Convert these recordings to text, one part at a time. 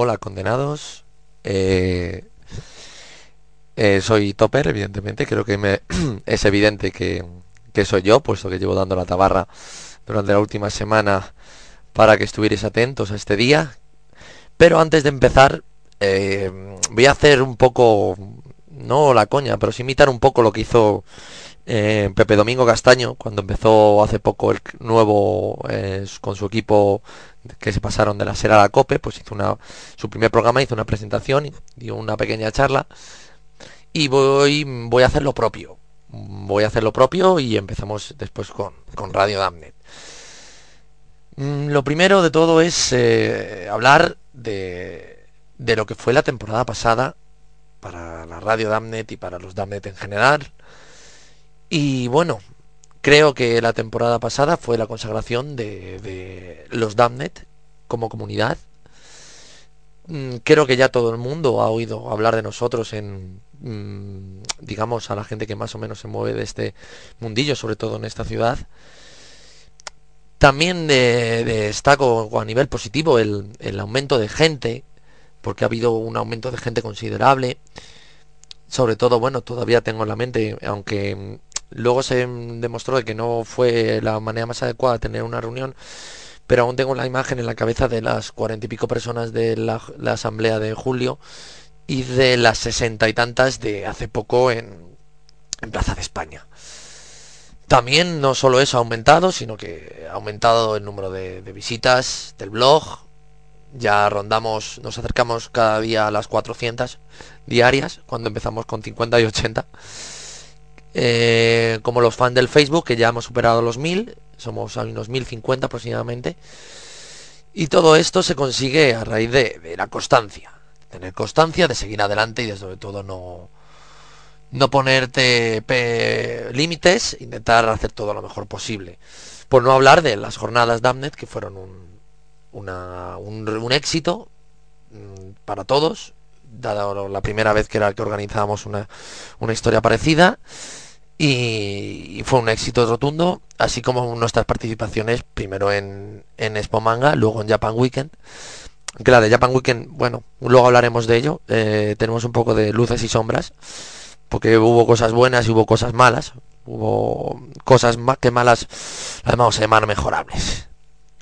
Hola condenados. Eh, eh, soy Topper, evidentemente. Creo que es evidente que, que soy yo, puesto que llevo dando la tabarra durante la última semana para que estuvierais atentos a este día. Pero antes de empezar, eh, voy a hacer un poco, no la coña, pero sí imitar un poco lo que hizo eh, Pepe Domingo Castaño cuando empezó hace poco el nuevo eh, con su equipo que se pasaron de la SER a la COPE, pues hizo una, su primer programa, hizo una presentación, y dio una pequeña charla y voy, voy a hacer lo propio. Voy a hacer lo propio y empezamos después con, con Radio Damnet. Mm, lo primero de todo es eh, hablar de, de lo que fue la temporada pasada para la radio Damnet y para los Damnet en general. Y bueno, creo que la temporada pasada fue la consagración de, los Damnet como comunidad. Mm, Creo que ya todo el mundo ha oído hablar de nosotros en, mm, digamos, a la gente que más o menos se mueve de este mundillo, sobre todo en esta ciudad. También de- destaco a nivel positivo el, el aumento de gente, porque ha habido un aumento de gente considerable. Sobre todo, bueno, todavía tengo en la mente, aunque luego se demostró de que no fue la manera más adecuada de tener una reunión, pero aún tengo la imagen en la cabeza de las cuarenta y pico personas de la, asamblea de julio y de las sesenta y tantas de hace poco en, en Plaza de España. También no solo eso ha aumentado, sino que ha aumentado el número de, de visitas del blog. Ya rondamos, nos acercamos cada día a las 400 diarias, cuando empezamos con 50 y 80. Eh, como los fans del Facebook, que ya hemos superado los 1000, somos a unos 1050 aproximadamente. Y todo esto se consigue a raíz de, la constancia. Tener constancia, de seguir adelante y sobre todo no, no ponerte límites, intentar hacer todo lo mejor posible. Por no hablar de las jornadas Damnet, que fueron un, una- un, un éxito mm, para todos, dado la primera vez que era que organizábamos una, una historia parecida. Y, fue un éxito rotundo, así como nuestras participaciones, primero en, en Expo Manga, luego en Japan Weekend. Que la de Japan Weekend, bueno, luego hablaremos de ello. eh, tenemos un poco de luces y sombras porque hubo cosas buenas y hubo cosas malas. Hubo cosas más que malas, las vamos a llamar mejorables,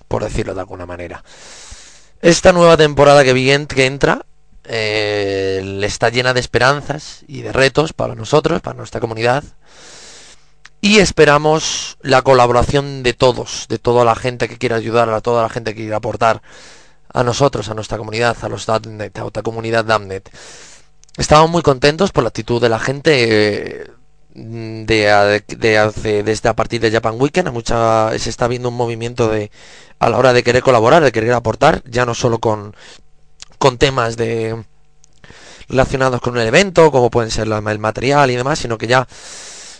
por decirlo de alguna manera. Esta nueva temporada que viene, que entra, eh, está llena de esperanzas y de retos para nosotros, para nuestra comunidad. Y esperamos la colaboración de todos, de toda la gente que quiera ayudar, a toda la gente que quiera aportar a nosotros, a nuestra comunidad, a los Damnet, a otra comunidad Damnet. Estamos muy contentos por la actitud de la gente eh, de, de hace- desde a partir de Japan Weekend. A mucha, se está viendo un movimiento de a la hora de querer colaborar, de querer aportar, ya no solo con, temas de relacionados con el evento, como pueden ser el material y demás, sino que ya,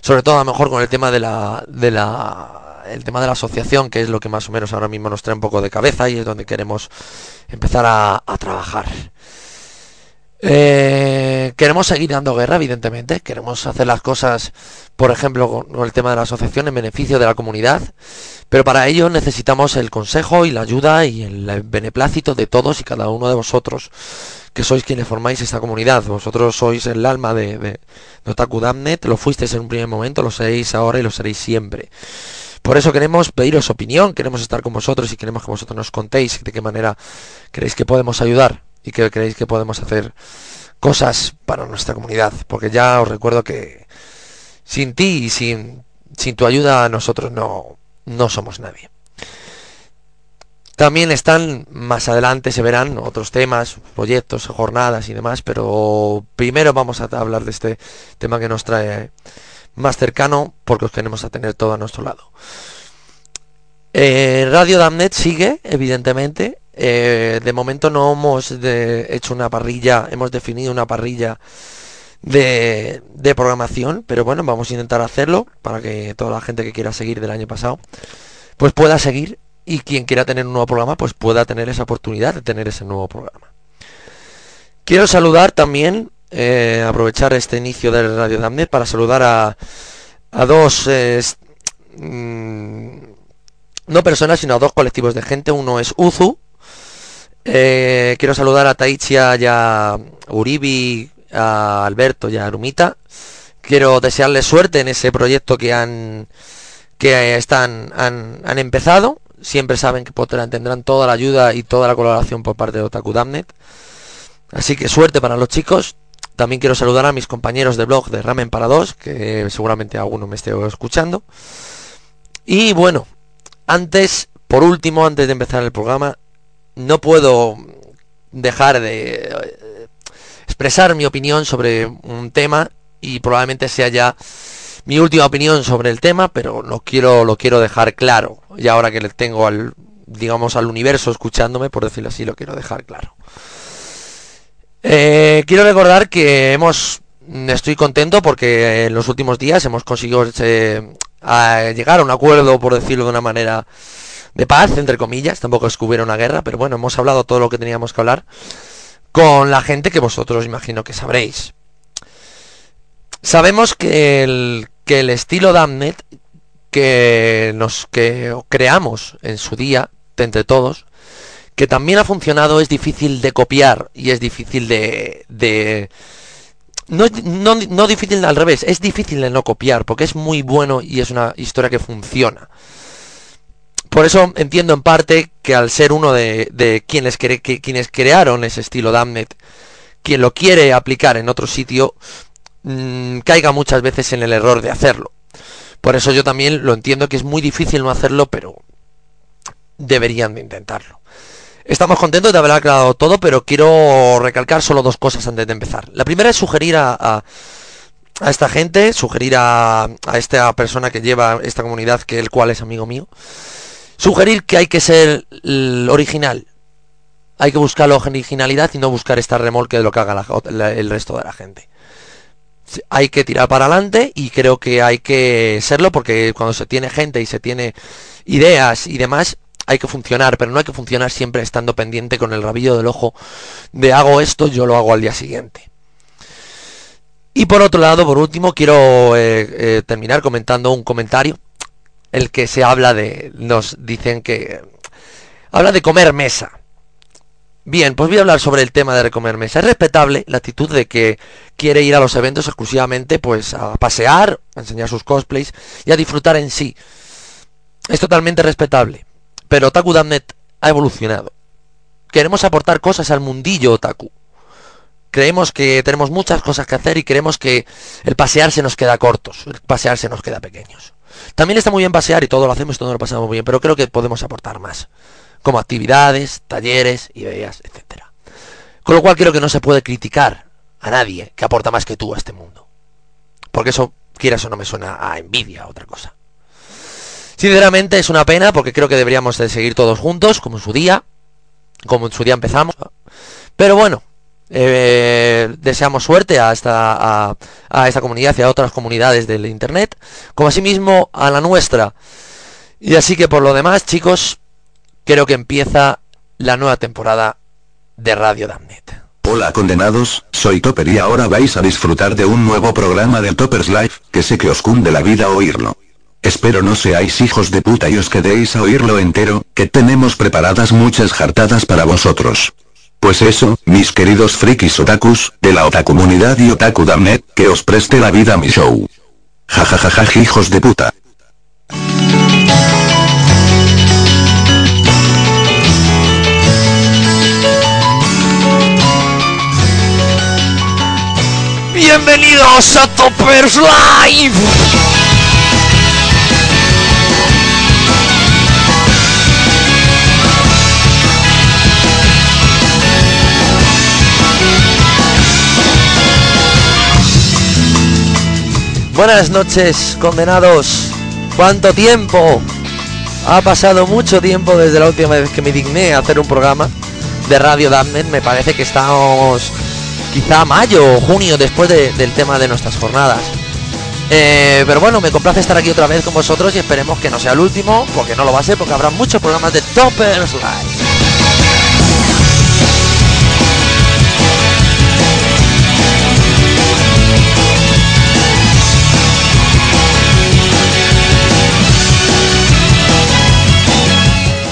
sobre todo a lo mejor con el tema de la, de la, el tema de la asociación, que es lo que más o menos ahora mismo nos trae un poco de cabeza y es donde queremos empezar a, a trabajar. Eh, queremos seguir dando guerra, evidentemente. Queremos hacer las cosas, por ejemplo, con, el tema de la asociación en beneficio de la comunidad. Pero para ello necesitamos el consejo y la ayuda y el beneplácito de todos y cada uno de vosotros, que sois quienes formáis esta comunidad. Vosotros sois el alma de, de, de Otaku Damnet, lo fuisteis en un primer momento, lo seréis ahora y lo seréis siempre. Por eso queremos pediros opinión, queremos estar con vosotros y queremos que vosotros nos contéis de qué manera creéis que podemos ayudar y que creéis que podemos hacer cosas para nuestra comunidad. Porque ya os recuerdo que sin ti y sin, sin tu ayuda nosotros no, no somos nadie. También están más adelante, se verán otros temas, proyectos, jornadas y demás, pero primero vamos a hablar de este tema que nos trae más cercano porque os queremos a tener todo a nuestro lado. Eh, Radio Damnet sigue, evidentemente. Eh, de momento no hemos hecho una parrilla, hemos definido una parrilla de, programación, pero bueno, vamos a intentar hacerlo para que toda la gente que quiera seguir del año pasado, pues pueda seguir y quien quiera tener un nuevo programa, pues pueda tener esa oportunidad de tener ese nuevo programa. Quiero saludar también, eh, aprovechar este inicio de Radio Damnet para saludar a, a dos, mm, no personas, sino a dos colectivos de gente. Uno es Uzu, Eh, quiero saludar a Taichia y a Uribi, a Alberto y a Arumita. Quiero desearles suerte en ese proyecto que han que están han, han empezado. Siempre saben que tendrán toda la ayuda y toda la colaboración por parte de Otaku Damnet. Así que suerte para los chicos. También quiero saludar a mis compañeros de blog de Ramen para dos, que seguramente alguno me esté escuchando. Y bueno, antes, por último, antes de empezar el programa, no puedo dejar de eh, expresar mi opinión sobre un tema y probablemente sea ya mi última opinión sobre el tema, pero lo quiero lo quiero dejar claro. Y ahora que le tengo al digamos al universo escuchándome, por decirlo así, lo quiero dejar claro. Eh, quiero recordar que hemos estoy contento porque en los últimos días hemos conseguido eh, llegar a un acuerdo, por decirlo de una manera de paz, entre comillas, tampoco es que hubiera una guerra, pero bueno, hemos hablado todo lo que teníamos que hablar con la gente que vosotros imagino que sabréis. Sabemos que el, estilo Damnet que nos que creamos en su día, entre todos, que también ha funcionado, es difícil de copiar y es difícil de... de no, no, no difícil al revés, es difícil de no copiar, porque es muy bueno y es una historia que funciona. Por eso entiendo en parte que al ser uno de, quienes, quienes crearon ese estilo Damnet, quien lo quiere aplicar en otro sitio, mm, caiga muchas veces en el error de hacerlo. Por eso yo también lo entiendo que es muy difícil no hacerlo, pero deberían de intentarlo. Estamos contentos de haber aclarado todo, pero quiero recalcar solo dos cosas antes de empezar. La primera es sugerir a, a, esta gente, sugerir a, a, esta persona que lleva esta comunidad, que el cual es amigo mío, sugerir que hay que ser original. Hay que buscar la originalidad y no buscar esta remolque de lo que haga el resto de la gente. Hay que tirar para adelante y creo que hay que serlo porque cuando se tiene gente y se tiene ideas y demás, hay que funcionar, pero no hay que funcionar siempre estando pendiente con el rabillo del ojo de hago esto, yo lo hago al día siguiente. Y por otro lado, por último, quiero eh, eh, terminar comentando un comentario, el que se habla de, nos dicen que habla de comer mesa. Bien, pues voy a hablar sobre el tema de comer mesa. Es respetable la actitud de que quiere ir a los eventos exclusivamente pues a pasear, a enseñar sus cosplays y a disfrutar en sí. Es totalmente respetable. Pero Otaku Damnet ha evolucionado. Queremos aportar cosas al mundillo Otaku. Creemos que tenemos muchas cosas que hacer y creemos que el pasear se nos queda cortos, el pasear se nos queda pequeños. También está muy bien pasear y todo lo hacemos todo lo pasamos bien, pero creo que podemos aportar más. Como actividades, talleres, ideas, etc. Con lo cual creo que no se puede criticar a nadie que aporta más que tú a este mundo. Porque eso, quieras o no, me suena a envidia, a otra cosa. Sinceramente es una pena porque creo que deberíamos de seguir todos juntos, como en su día, como en su día empezamos. Pero bueno, eh, deseamos suerte a esta, a, esta comunidad y a otras comunidades del Internet, como asimismo a la nuestra. Y así que por lo demás, chicos, creo que empieza la nueva temporada de Radio Damnet. Hola condenados, soy Topper y ahora vais a disfrutar de un nuevo programa de Topper's Life, que sé que os cunde la vida oírlo. Espero no seáis hijos de puta y os quedéis a oírlo entero, que tenemos preparadas muchas jartadas para vosotros. Pues eso, mis queridos frikis otakus, de la otakumunidad y otaku damnet, que os preste la vida mi show. Jajajaja hijos de puta. Bienvenidos a Toppers Live. Buenas noches, condenados. ¿Cuánto tiempo? Ha pasado mucho tiempo desde la última vez que me digné a hacer un programa de Radio Damnen. Me parece que estamos quizá mayo o junio después del tema de nuestras jornadas. Eh, pero bueno, me complace estar aquí otra vez con vosotros y esperemos que no sea el último, porque no lo va a ser, porque habrá muchos programas de Toppers Live.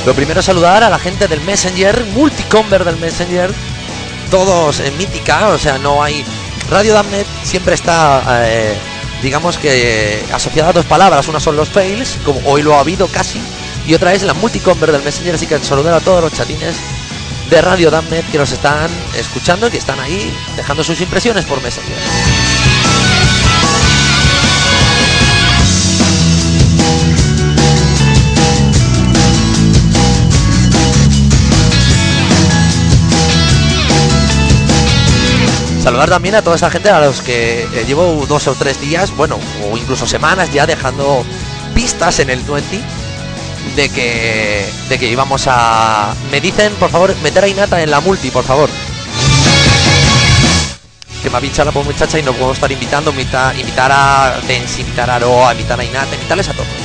Lo primero es saludar a la gente del Messenger, multicomber del Messenger, todos en mítica, o sea, no hay... Radio Damnet siempre está, eh, digamos que, asociada a dos palabras, una son los fails, como hoy lo ha habido casi, y otra es la multicomber del Messenger, así que saludar a todos los chatines de Radio Damnet que nos están escuchando y que están ahí dejando sus impresiones por Messenger. Saludar también a toda esta gente a los que eh, llevo dos o tres días, bueno, o incluso semanas ya dejando pistas en el 20 de que de que íbamos a me dicen por favor meter a Inata en la multi por favor. Que me ha bichado la muchacha y no puedo estar invitando invitar, invitar a Dens, invitar a Aroa, invitar a Inata invitarles a todos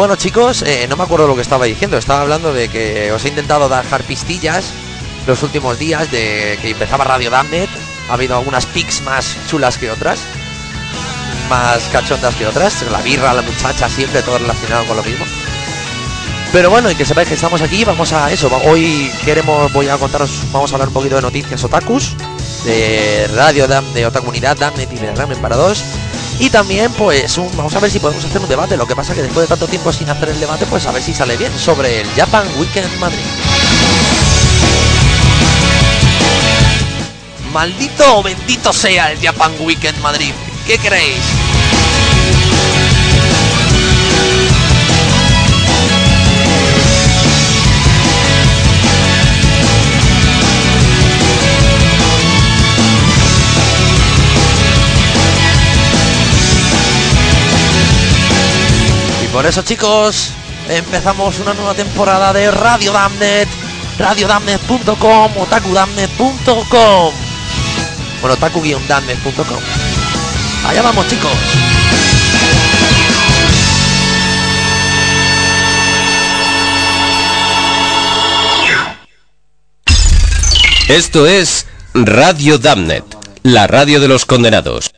Bueno chicos, eh, no me acuerdo lo que estaba diciendo, estaba hablando de que os he intentado dejar pistillas los últimos días de que empezaba Radio Damnet, ha habido algunas pics más chulas que otras, más cachondas que otras, la birra, la muchacha, siempre todo relacionado con lo mismo. Pero bueno, y que sepáis que estamos aquí, vamos a eso, hoy queremos, voy a contaros, vamos a hablar un poquito de noticias otakus, de Radio Dam, de otra comunidad Damnet y de Ramen para dos y también, pues, vamos a ver si podemos hacer un debate. Lo que pasa que después de tanto tiempo sin hacer el debate, pues a ver si sale bien sobre el Japan Weekend Madrid. Maldito o bendito sea el Japan Weekend Madrid. ¿Qué creéis? Por eso chicos, empezamos una nueva temporada de Radio Damnet, radiodamnet.com, otakudamnet.com. Bueno, otaku-damnet.com. Allá vamos chicos. Esto es Radio Damnet, la radio de los condenados.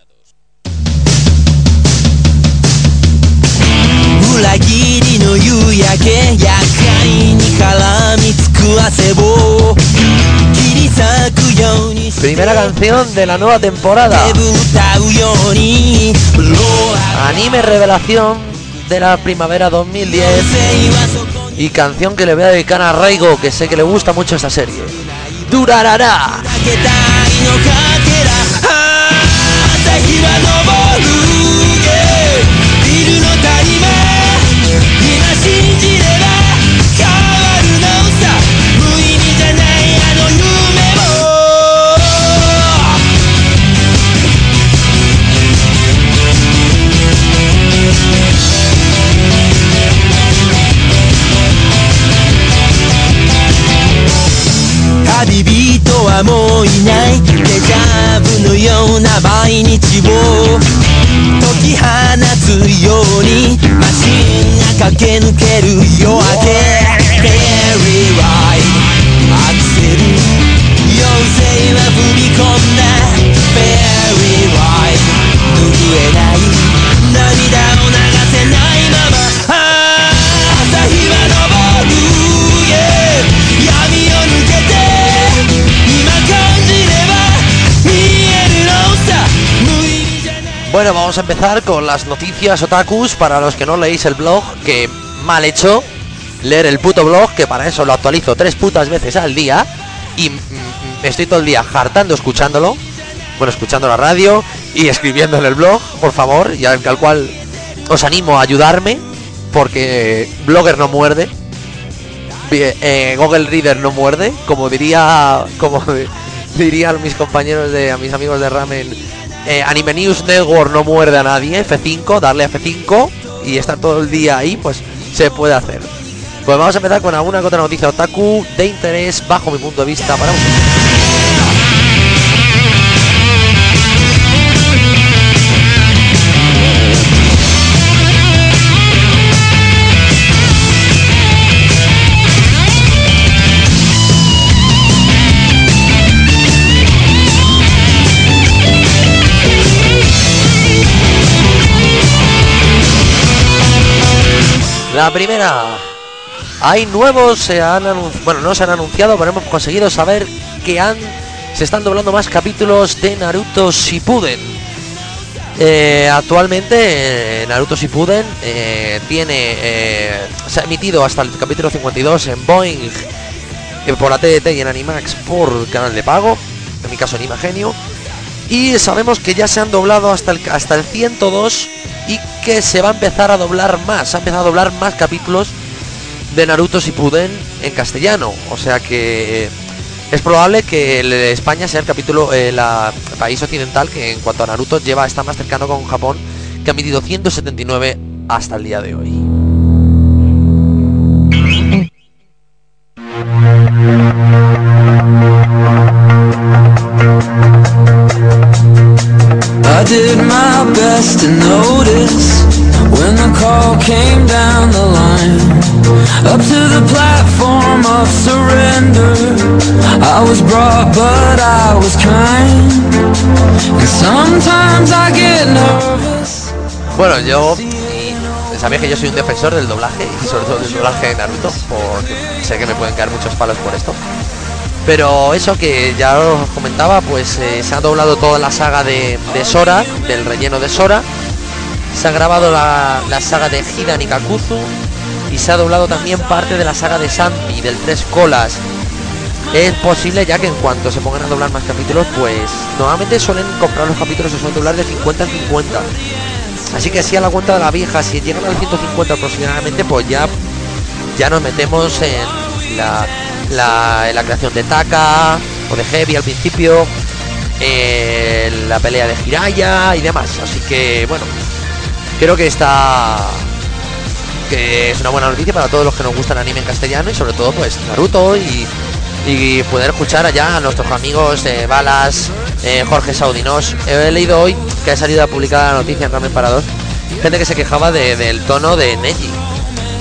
Primera canción de la nueva temporada. Anime revelación de la primavera 2010. Y canción que le voy a dedicar a Raigo, que sé que le gusta mucho esta serie. Durarará. はもういない。デジャブのような毎日を解き放つようにマシンが駆け抜ける夜明け。フェリーワイアクセル妖精は踏み込んだ。フェリーワイ拭えない。Bueno, vamos a empezar con las noticias otakus. Para los que no leéis el blog, que mal hecho leer el puto blog, que para eso lo actualizo tres putas veces al día. Y me estoy todo el día hartando escuchándolo, bueno, escuchando la radio y escribiendo en el blog, por favor, y al cual os animo a ayudarme, porque Blogger no muerde, eh, Google Reader no muerde, como diría, como dirían mis compañeros de, a mis amigos de Ramen eh, Anime News Network no muerde a nadie, F5, darle a F5 y estar todo el día ahí, pues se puede hacer. Pues vamos a empezar con alguna otra noticia otaku de interés bajo mi punto de vista para La primera. Hay nuevos, se han bueno, no se han anunciado, pero hemos conseguido saber que han se están doblando más capítulos de Naruto Shippuden. Eh, actualmente eh, Naruto Shippuden eh, tiene se ha emitido hasta el capítulo 52 en Boeing por la TDT y en Animax por canal de pago, en mi caso Anima Genio. Y sabemos que ya se han doblado hasta el, hasta el 102 y que se va a empezar a doblar más, ha empezado a doblar más capítulos de Naruto Shippuden en castellano. O sea que es probable que España sea el capítulo, el país occidental que en cuanto a Naruto lleva está más cercano con Japón, que ha medido 179 hasta el día de hoy. Did my best to notice when the call came down the line up to the platform of surrender. I was but I was kind. Bueno, yo sabéis que yo soy un defensor del doblaje y sobre todo del doblaje de Naruto, porque sé que me pueden caer muchos palos por esto. Pero eso que ya os comentaba, pues eh, se ha doblado toda la saga de, Sora, del relleno de Sora. Se ha grabado la, la saga de Hida Nikakuzu. Y se ha doblado también parte de la saga de Santi, del Tres Colas. Es posible ya que en cuanto se pongan a doblar más capítulos, pues normalmente suelen comprar los capítulos, se suelen doblar de 50 en 50. Así que si a la cuenta de la vieja, si llegan al 150 aproximadamente, pues ya, ya nos metemos en la la, creación de Taka o de Heavy al principio, la pelea de Hiraya y demás. Así que bueno, creo que está que es una buena noticia para todos los que nos gustan anime en castellano y sobre todo pues Naruto y, y poder escuchar allá a nuestros amigos de Balas, eh, Jorge Saudinos. He leído hoy que ha salido a publicar la noticia en Ramen para dos, gente que se quejaba del tono de Neji.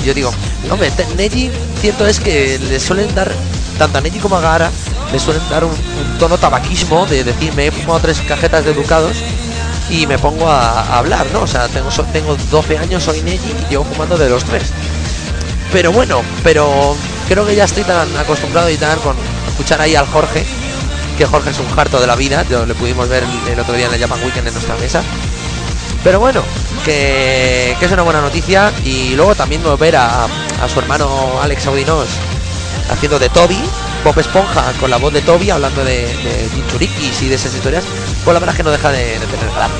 Yo digo, hombre, Neji cierto es que le suelen dar, tanto a Neji como a Gara, le suelen dar un, tono tabaquismo de decir, me he fumado tres cajetas de ducados y me pongo a, hablar, ¿no? O sea, tengo, tengo 12 años, soy Neji y llevo fumando de los tres. Pero bueno, pero creo que ya estoy tan acostumbrado y tan con escuchar ahí al Jorge, que Jorge es un harto de la vida, yo le pudimos ver el otro día en el Japan Weekend en nuestra mesa. Pero bueno, que, es una buena noticia y luego también ver a, a su hermano Alex Audinos haciendo de Toby, Bob Esponja con la voz de Toby hablando de, de y de esas historias, pues la verdad es que no deja de, tener gracia.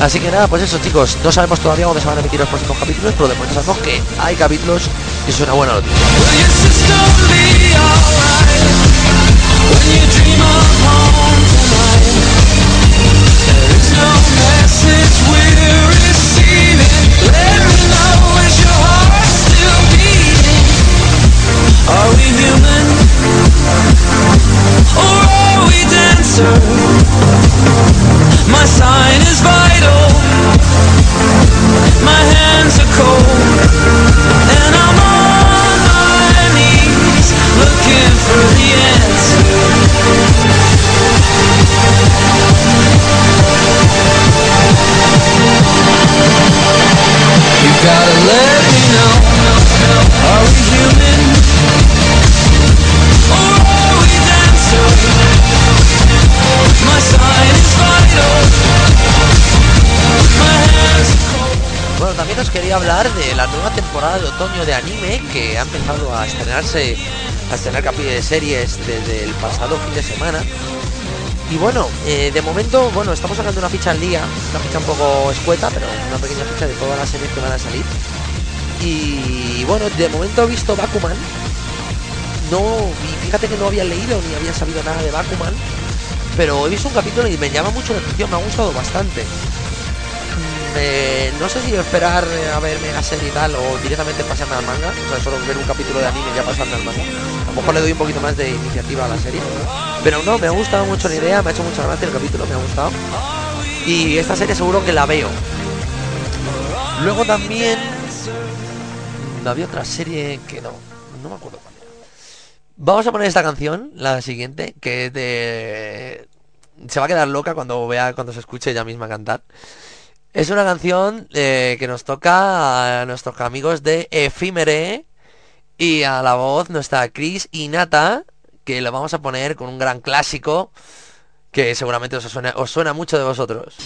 Así que nada, pues eso chicos, no sabemos todavía dónde se van a emitir los próximos capítulos, pero de momento sabemos que hay capítulos y es una buena noticia. Estrenarse, a estrenar capítulos de series desde el pasado fin de semana. Y bueno, eh, de momento, bueno, estamos sacando una ficha al día, una ficha un poco escueta, pero una pequeña ficha de todas las series que van a salir. Y bueno, de momento he visto Bakuman, no, fíjate que no había leído ni había sabido nada de Bakuman, pero he visto un capítulo y me llama mucho la atención, me ha gustado bastante. No sé si esperar a ver mega serie y tal o directamente pasarme al manga, o sea, solo ver un capítulo de anime y ya pasarme al manga. A lo mejor le doy un poquito más de iniciativa a la serie. Pero no, me ha gustado mucho la idea, me ha hecho mucha gracia el capítulo, me ha gustado. Y esta serie seguro que la veo. Luego también había otra serie que no, no me acuerdo Vamos a poner esta canción, la siguiente, que de... se va a quedar loca cuando vea, cuando se escuche ella misma cantar. Es una canción eh, que nos toca a nuestros amigos de Efímere y a la voz nuestra Chris y Nata, que lo vamos a poner con un gran clásico que seguramente os suena, os suena mucho de vosotros.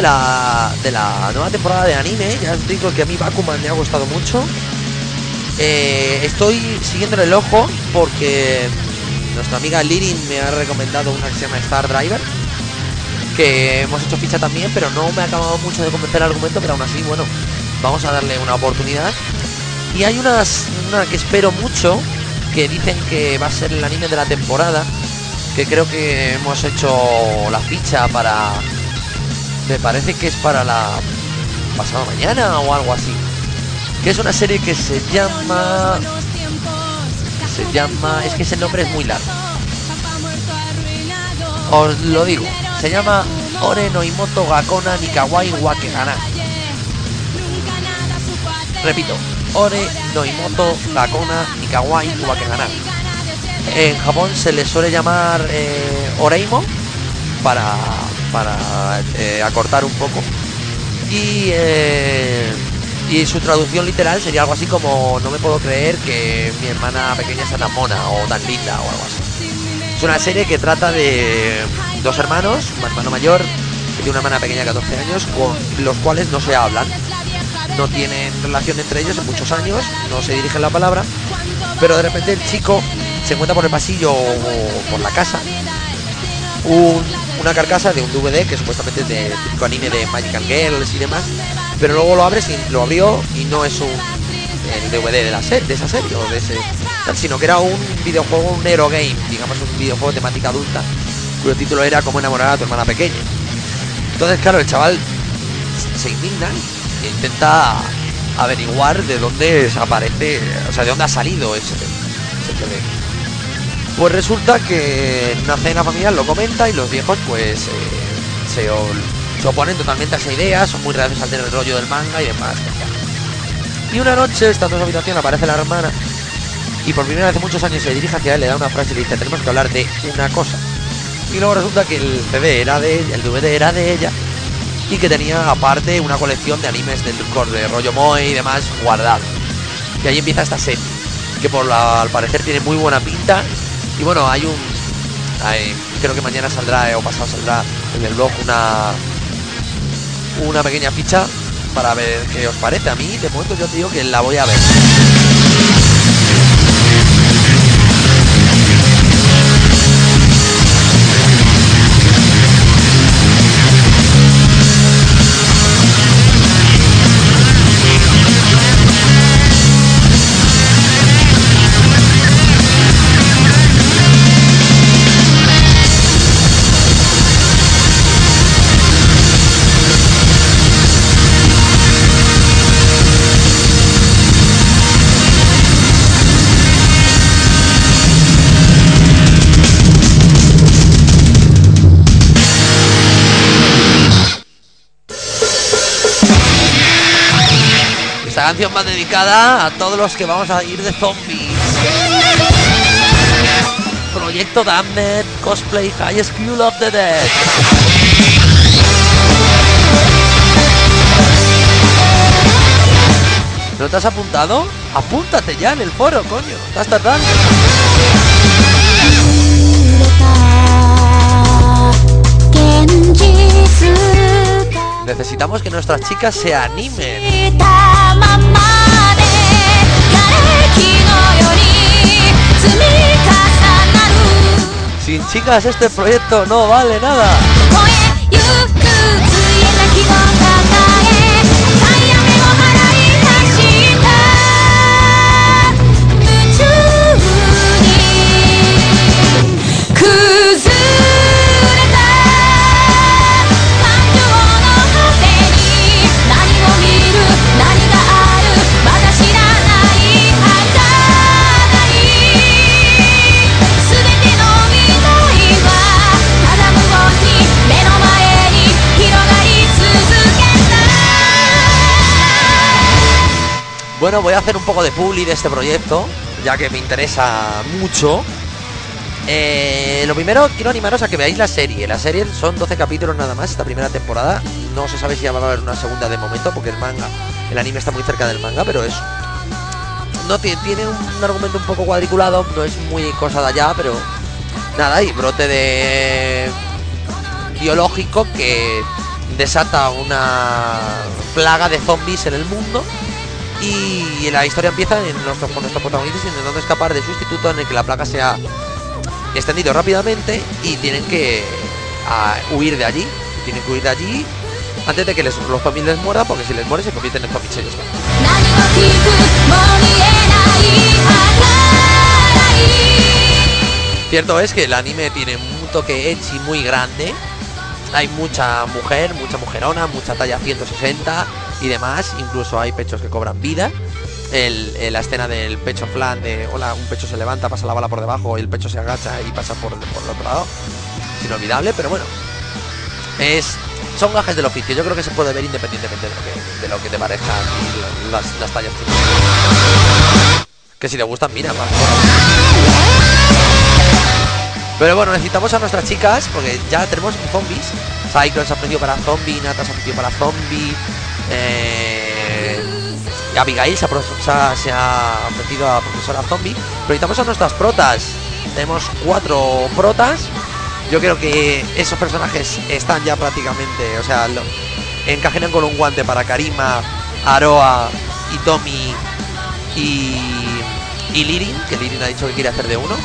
De la, de la nueva temporada de anime. Ya os digo que a mí Bakuman me ha gustado mucho. Eh, estoy siguiéndole el ojo porque nuestra amiga Lirin me ha recomendado una que se llama Star Driver. Que hemos hecho ficha también, pero no me ha acabado mucho de convencer el argumento, pero aún así, bueno, vamos a darle una oportunidad. Y hay unas, una que espero mucho, que dicen que va a ser el anime de la temporada, que creo que hemos hecho la ficha para... Me parece que es para la pasado mañana o algo así. Que es una serie que se llama... Se llama... Es que ese nombre es muy largo. Os lo digo. Se llama Ore no Imoto Gakona Nikawai Wakegana. Repito. Ore no Imoto Gakona Nikawai Wakegana. En Japón se le suele llamar eh, Oreimo para, para eh, acortar un poco. Y, eh, y su traducción literal sería algo así como no me puedo creer que mi hermana pequeña sea tan mona o tan linda o algo así. Es una serie que trata de dos hermanos, un hermano mayor y una hermana pequeña de 14 años, con los cuales no se hablan. No tienen relación entre ellos en muchos años, no se dirigen la palabra, pero de repente el chico se encuentra por el pasillo o por la casa un- una carcasa de un DVD que supuestamente es de típico anime de Magical Girls y demás, pero luego lo abres y lo abrió y no es un el DVD de la serie, de esa serie o de ese sino que era un videojuego, un Hero Game, digamos un videojuego de temática adulta, cuyo título era Cómo enamorar a tu hermana pequeña. Entonces, claro, el chaval se indigna e intenta averiguar de dónde aparece, o sea, de dónde ha salido ese, ese. Pues resulta que en una cena familiar lo comenta y los viejos pues eh, se, oponen totalmente a esa idea, son muy reacios al tener el rollo del manga y demás. Y una noche, estando en su aparece la hermana y por primera vez en muchos años se dirige hacia él, le da una frase y le dice, tenemos que hablar de una cosa. Y luego resulta que el CD era de ella, el DVD era de ella y que tenía aparte una colección de animes del de rollo Moe y demás guardado. Y ahí empieza esta serie, que por al parecer tiene muy buena pinta. Y bueno, hay un... creo que mañana saldrá eh, o pasado saldrá en el blog una una pequeña ficha para ver qué os parece. A mí, de momento, yo te digo que la voy a ver. Canción va dedicada a todos los que vamos a ir de zombies. Proyecto Damned Cosplay High School of the Dead. ¿No te has apuntado? Apúntate ya en el foro, coño. Estás tardando. Necesitamos que nuestras chicas se animen. Sin chicas este proyecto no vale nada. Bueno, voy a hacer un poco de publi de este proyecto, ya que me interesa mucho. Eh, lo primero, quiero animaros a que veáis la serie. La serie son 12 capítulos nada más, esta primera temporada. No se sabe si ya va a haber una segunda de momento, porque el manga, el anime está muy cerca del manga, pero es. No tiene un argumento un poco cuadriculado, no es muy cosa de allá, pero. Nada, y brote de. biológico que desata una plaga de zombies en el mundo y la historia empieza en nuestro, con nuestros protagonistas intentando escapar de su instituto en el que la plaga se ha extendido rápidamente y tienen que huir de allí. Tienen que huir de allí antes de que los zombies les mueran, porque si les mueren se convierten en zombies ellos. Cierto es que el anime tiene un toque edgy muy grande. Hay mucha mujer, mucha mujerona, mucha talla 160 y demás. Incluso hay pechos que cobran vida. El, la escena del pecho flan de hola, un pecho se levanta, pasa la bala por debajo y el pecho se agacha y pasa por, por el otro lado. Es inolvidable, pero bueno. Es, son gajes del oficio. Yo creo que se puede ver independientemente de lo que, de lo que te parezcan las, las tallas. Que si te gustan, mira, más. Pero bueno, necesitamos a nuestras chicas porque ya tenemos zombies. Cyclones ha ofrecido para zombie, Nata se ha ofrecido para zombie. Eh, Abigail se ha, se ha ofrecido a profesora zombie. Pero necesitamos a nuestras protas. Tenemos cuatro protas. Yo creo que esos personajes están ya prácticamente, o sea, lo, con un guante para Karima, Aroa y Tommy y, y Lirin, que Lirin ha dicho que quiere hacer de uno.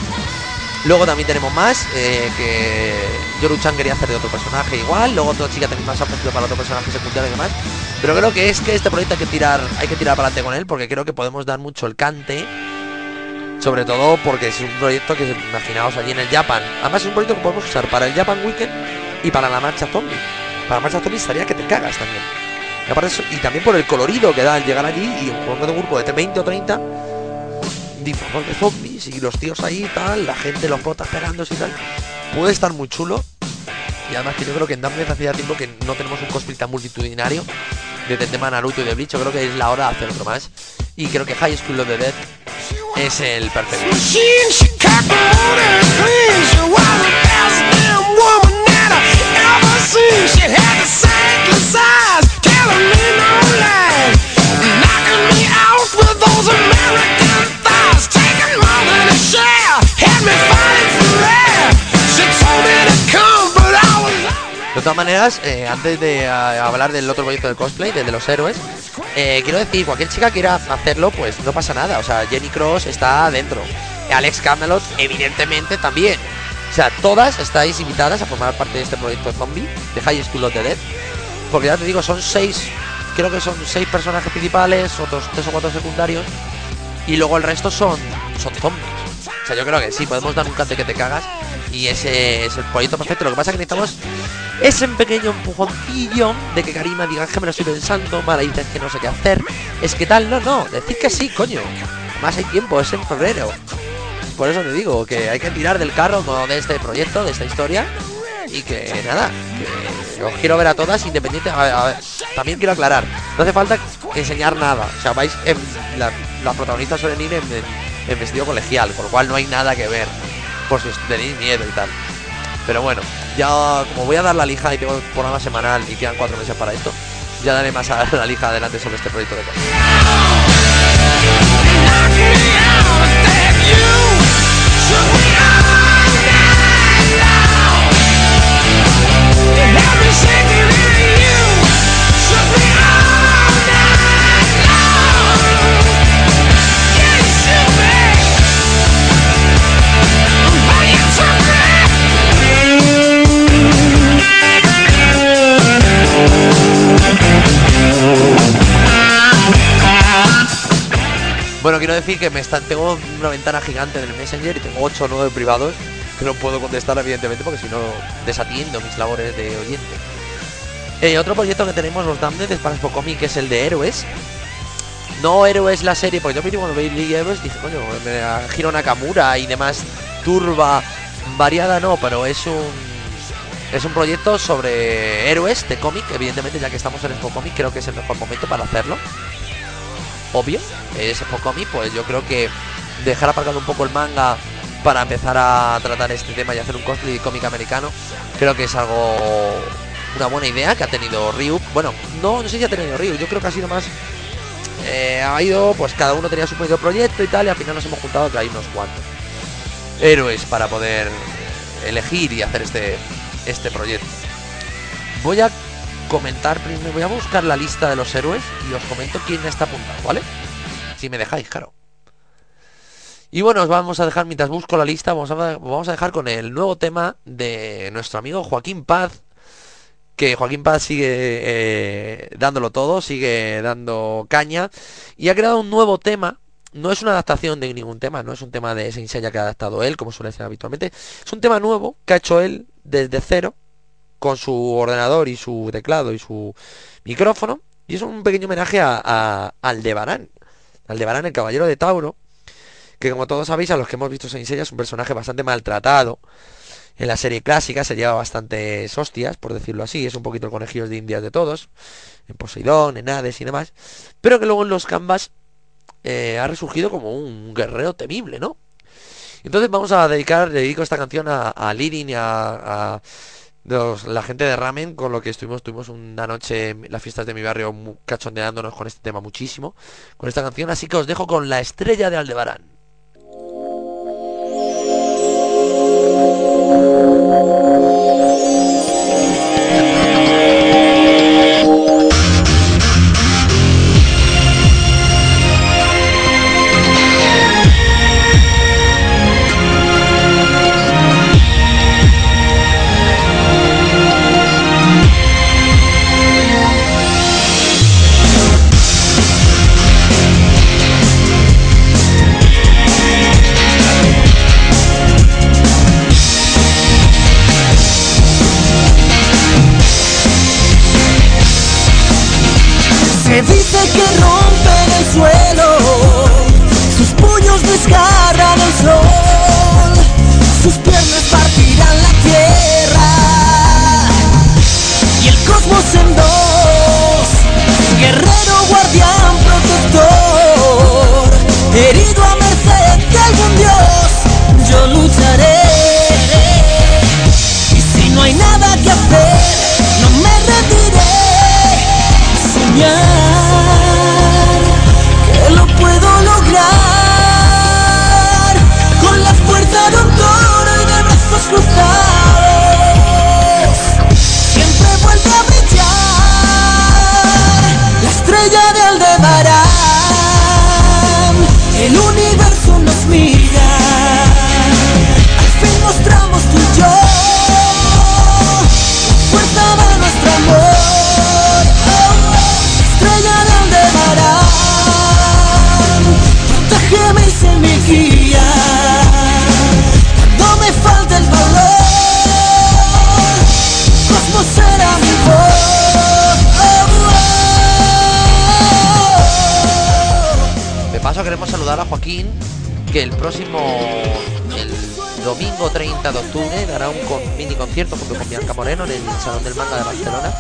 Luego también tenemos más, eh, que Yoru-chan quería hacer de otro personaje igual. Luego otra chica también más ha ofrecido para otro personaje secundario y demás. Pero creo que es que este proyecto hay que tirar, hay que tirar para adelante con él porque creo que podemos dar mucho el cante. Sobre todo porque es un proyecto que imaginaos allí en el Japan. Además es un proyecto que podemos usar para el Japan Weekend y para la marcha zombie. Para la marcha zombie estaría que te cagas también. Y, aparte y también por el colorido que da al llegar allí y un de grupo de 20 o 30 disfrazados de zombies y los tíos ahí tal, la gente, los botas pegándose y tal. Puede estar muy chulo. Y además que yo creo que en Damned hacía tiempo que no tenemos un cosplay tan multitudinario de tema Naruto y de Bleach. Yo creo que es la hora de hacer otro más. Y creo que High School of the Dead es el perfecto. De todas maneras, eh, antes de hablar del otro proyecto de cosplay, del de los héroes, eh, quiero decir, cualquier chica quiera hacerlo, pues no pasa nada. O sea, Jenny Cross está dentro. Alex Camelot, evidentemente, también. O sea, todas estáis invitadas a formar parte de este proyecto zombie, de High School of the Dead. Porque ya te digo, son seis, creo que son seis personajes principales, otros tres o cuatro secundarios. Y luego el resto son, son zombies. O sea, yo creo que sí, podemos dar un cante que te cagas. Y ese es el proyecto perfecto. Lo que pasa es que necesitamos ese pequeño empujoncillo de que Karima diga que me lo estoy pensando, mala dices que no sé qué hacer. Es que tal, no, no, decir que sí, coño. Más hay tiempo, es en febrero. Por eso te digo que hay que tirar del carro de este proyecto, de esta historia. Y que nada, que os quiero ver a todas independiente. A a ver, también quiero aclarar, no hace falta enseñar nada. O sea, vais la, la protagonista suelen ir en, vestido colegial, por lo cual no hay nada que ver. Por si tenéis miedo y tal. Pero bueno, ya como voy a dar la lija y tengo programa semanal y quedan cuatro meses para esto, ya daré más a la lija adelante sobre este proyecto de cómic. Bueno, quiero decir que me están, tengo una ventana gigante en Messenger y tengo 8 o 9 privados que no puedo contestar evidentemente porque si no desatiendo mis labores de oyente. Eh, otro proyecto que tenemos los Damned es para Spocomic que es el de Héroes. No Héroes la serie, porque yo mismo cuando League Héroes dije, coño, me da Hiro Nakamura y demás turba variada no, pero es un es un proyecto sobre héroes de cómic, evidentemente ya que estamos en Spocomic creo que es el mejor momento para hacerlo obvio, es Spocomi, pues yo creo que dejar aparcado un poco el manga para empezar a tratar este tema y hacer un cosplay cómic americano, creo que es algo una buena idea que ha tenido Ryuk. Bueno, no, no sé si ha tenido Ryuk, yo creo que ha sido más eh, ha ido, pues cada uno tenía su propio proyecto y tal, y al final nos hemos juntado que hay unos cuantos héroes para poder elegir y hacer este este proyecto. Voy a comentar primero, voy a buscar la lista de los héroes y os comento quién está apuntado, ¿vale? Si me dejáis, claro. Y bueno, os vamos a dejar, mientras busco la lista, vamos a, vamos a dejar con el nuevo tema de nuestro amigo Joaquín Paz. Que Joaquín Paz sigue eh, dándolo todo, sigue dando caña. Y ha creado un nuevo tema. No es una adaptación de ningún tema, no es un tema de Saint Seiya que ha adaptado él, como suele ser habitualmente. Es un tema nuevo que ha hecho él desde cero con su ordenador y su teclado y su micrófono. Y es un pequeño homenaje a, a Aldebarán. Aldebarán, el caballero de Tauro. Que como todos sabéis, a los que hemos visto Saint Seiya es un personaje bastante maltratado. En la serie clásica se lleva bastantes hostias, por decirlo así. Es un poquito el conejillos de indias de todos. En Poseidón, en Hades y demás. Pero que luego en los canvas eh, ha resurgido como un guerrero temible, ¿no? Entonces vamos a dedicar, dedico esta canción a, a Lirin y a, la gente de Ramen, con lo que estuvimos, tuvimos una noche en las fiestas de mi barrio cachondeándonos con este tema muchísimo, con esta canción, así que os dejo con la estrella de Aldebarán. Concierto junto con Bianca Moreno en el Salón del Manga de Barcelona.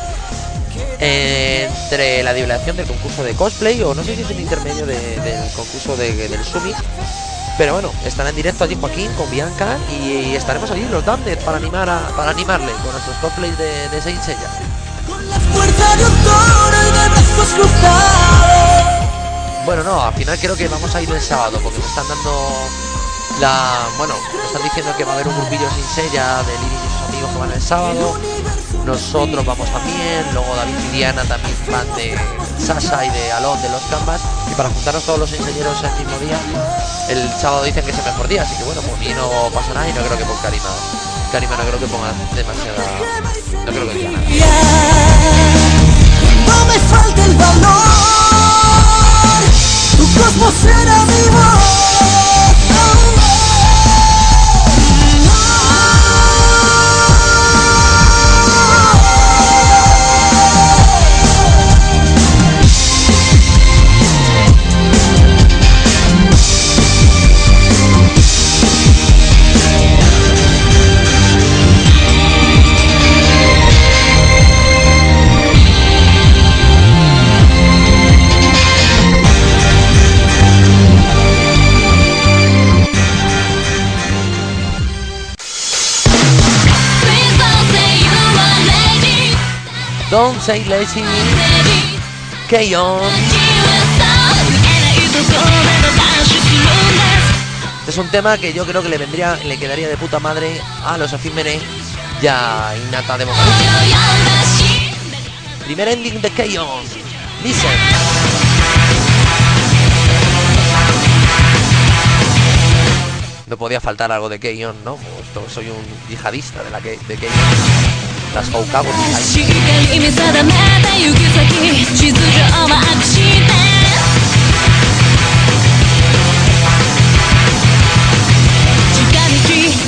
entre la divulgación del concurso de cosplay o no sé si es el intermedio de- del concurso de- del Summit. Pero bueno, estará en directo allí Joaquín con Bianca y, estaremos allí los Damned para animar a, para animarle con nuestros cosplays de, de Saint Seiya. Un. Bueno, no, al final creo que vamos a ir el sábado porque me están dando la... Bueno, me están diciendo que va a haber un grupillo sin sella de van el sábado. Nosotros vamos también, luego David y Diana también van de Sasha y de Alon de los Canvas. Y para juntarnos todos los ingenieros el mismo día, el sábado dicen que es el mejor día, así que bueno, por mí no pasa nada y no creo que por Karima. Karima no creo que ponga demasiada... No creo Este es un tema que yo creo que le vendría, le quedaría de puta madre a los efímeres ya Inata de Mojón. Primer ending de K.O. Listen. no podía faltar algo de Keyon, ¿no? Pues soy un yihadista de la que de Keyon. しかり見定めた行き先地図上はアクシデン近道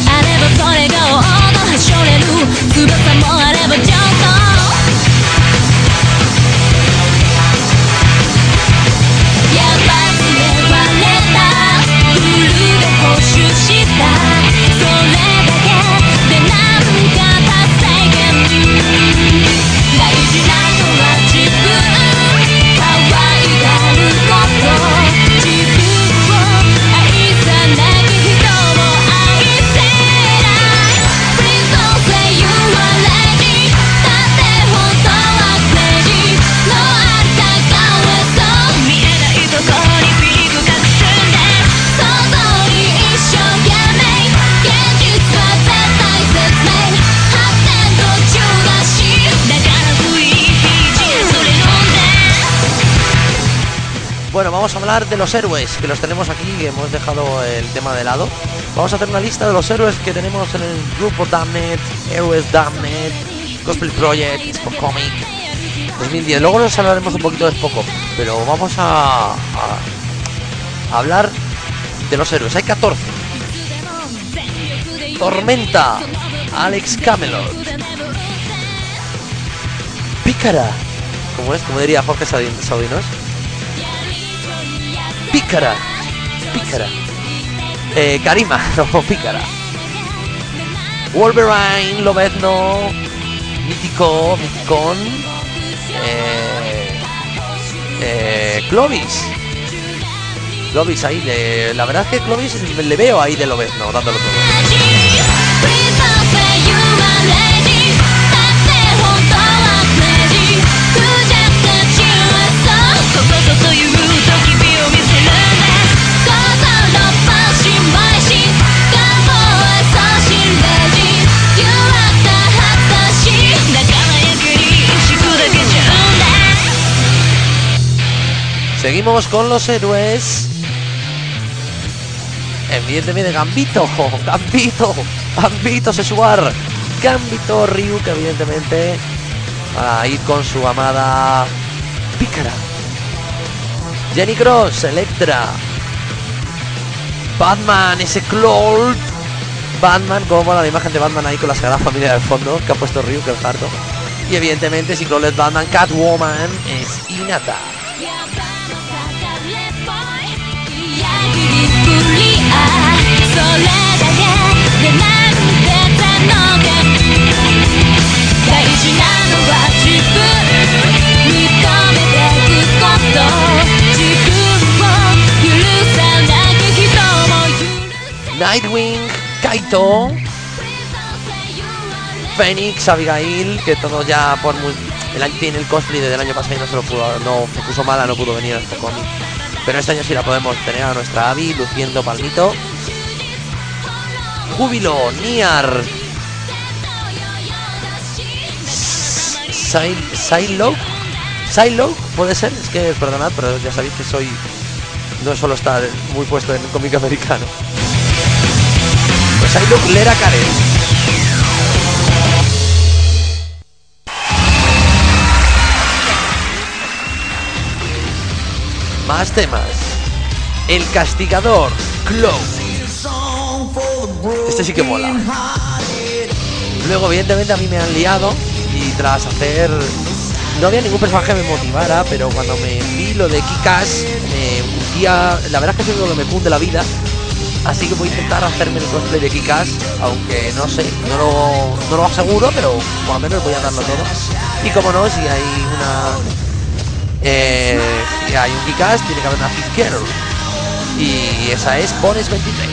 あればそれが王のはしょれる翼もあればちょ vamos a hablar de los héroes, que los tenemos aquí, que hemos dejado el tema de lado. Vamos a hacer una lista de los héroes que tenemos en el grupo Damned, Héroes Damned, Cosplay Project, Comic 2010. Luego nos hablaremos un poquito de Spocom, pero vamos a, a- hablar de los héroes. Hay 14. Tormenta, Alex Camelot, Pícara, como es, como diría Jorge Saudin- Saudinos. Pícara, Pícara. Eh, Karima, no, Pícara. Wolverine, Lobezno, Mítico, Miticón. Eh, eh, Clovis. Clovis ahí, de- la verdad es que Clovis le veo ahí de Lobezno, dándolo todo. Seguimos con los héroes. Evidentemente Gambito, Gambito, Gambito Sesuar, Gambito Ryu, que evidentemente va a ir con su amada Pícara. Jenny Cross, Electra, Batman, ese Cloud, Batman, como la imagen de Batman ahí con la Sagrada Familia del fondo, que ha puesto Ryu, que es harto. Y evidentemente, si Cloud es Batman, Catwoman es Inata. Nightwing, Kaito, Phoenix, Abigail, que todo ya por muy, el, tiene el cosplay del año pasado y no se lo pudo, no puso mala, no pudo venir a este cómic. Pero este año sí la podemos tener a nuestra Abby luciendo palmito. Júbilo, Niar, Silo, Silo, puede ser, es que perdonad, pero ya sabéis que soy no solo está muy puesto en cómic americano. Pues Silo Lera Karen. Más temas. El castigador, Clow. Este sí que mola. Luego, evidentemente, a mí me han liado y tras hacer. No había ningún personaje que me motivara, pero cuando me vi lo de Kikas, me hundía. La verdad es que es lo que me cunde la vida. Así que voy a intentar hacerme el cosplay de Kikas, aunque no sé, no lo, no lo aseguro, pero por lo menos voy a darlo todo. Y como no, si hay una eh, hay un Kikas, tiene que haber una Fifth Girl. Y esa es Bones 23.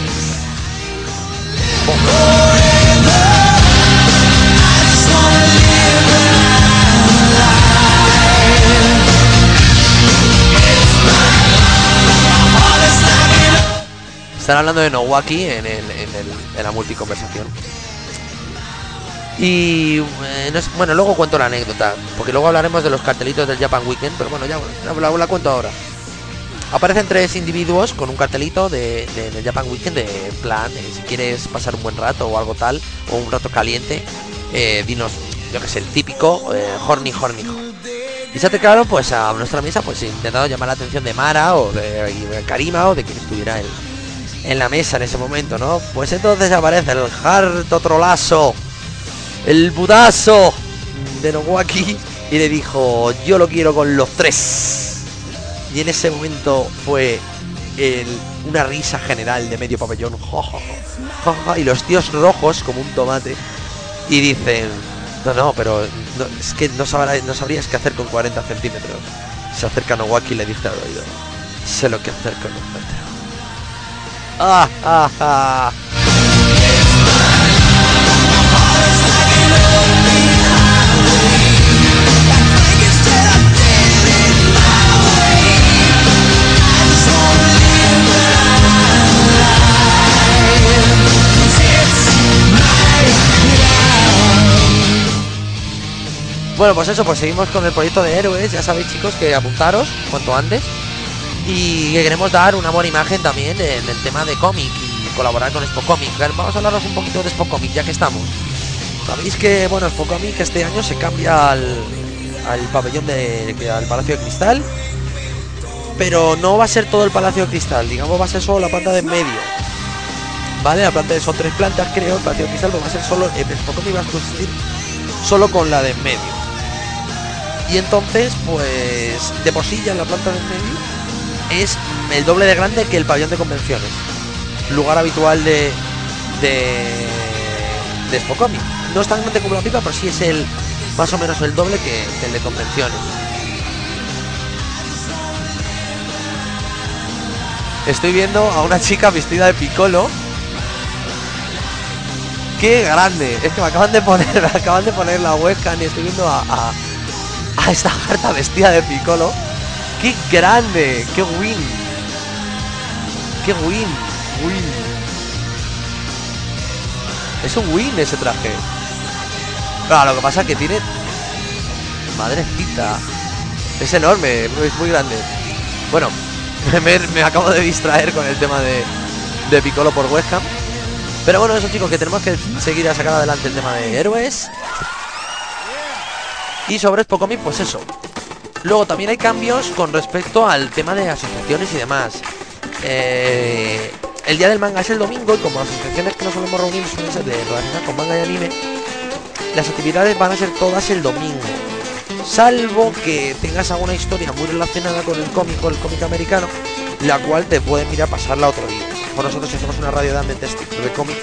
Están hablando de Nowaki en, el, en, el, en la multiconversación. Y eh, bueno, luego cuento la anécdota, porque luego hablaremos de los cartelitos del Japan Weekend, pero bueno, ya la, la, cuento ahora. Aparecen tres individuos con un cartelito de, del Japan Weekend de plan, eh, si quieres pasar un buen rato o algo tal, o un rato caliente, eh, dinos, yo que sé, el típico horny horny. Y se claro, pues a nuestra mesa, pues intentado llamar la atención de Mara o de, Karima o de quien estuviera en, en la mesa en ese momento, ¿no? Pues entonces aparece el harto trolazo el putazo de Nowaki y le dijo, yo lo quiero con los tres. Y en ese momento fue una risa general de medio pabellón. y los tíos rojos como un tomate. Y dicen, no, no, pero es que no, sabrías qué hacer con 40 centímetros. Se acerca Nowaki y le dice al oído, sé lo que hacer con un metro. ¡Ah, ah, ah! Bueno, pues eso, pues seguimos con el proyecto de héroes. Ya sabéis, chicos, que apuntaros cuanto antes. Y que queremos dar una buena imagen también en el tema de cómic y colaborar con Comic. Vamos a hablaros un poquito de Comic, ya que estamos. Sabéis que, bueno, Comic este año se cambia al, pabellón de. al Palacio de Cristal. Pero no va a ser todo el Palacio de Cristal, digamos, va a ser solo la planta de en medio. ¿Vale? La planta son tres plantas, creo. El Palacio de Cristal va a ser solo. El Comic va a consistir solo con la de en medio. Y entonces, pues, de por sí ya la planta del medio es el doble de grande que el pabellón de convenciones. Lugar habitual de. de. de Spocomi. No es tan grande como la pipa, pero sí es el. más o menos el doble que, el de convenciones. Estoy viendo a una chica vestida de picolo. ¡Qué grande! Es que me acaban de poner, me acaban de poner la webcam y estoy viendo a esta carta vestida de Piccolo. ¡Qué grande! ¡Qué win! ¡Qué win! Win. Es un win ese traje. Claro, lo que pasa es que tiene... Madrecita. Es enorme, es muy grande. Bueno, me, acabo de distraer con el tema de, de Piccolo por webcam. Pero bueno, eso chicos, que tenemos que seguir a sacar adelante el tema de héroes. Y sobre Spocomic, pues eso. Luego también hay cambios con respecto al tema de asociaciones y demás. Eh, el día del manga es el domingo y como las asociaciones que nos solemos reunir suelen ser de relacionar con manga y anime, las actividades van a ser todas el domingo. Salvo que tengas alguna historia muy relacionada con el cómic o el cómic americano, la cual te puede mirar a pasarla otro día. Por nosotros si hacemos una radio de ambiente de cómic,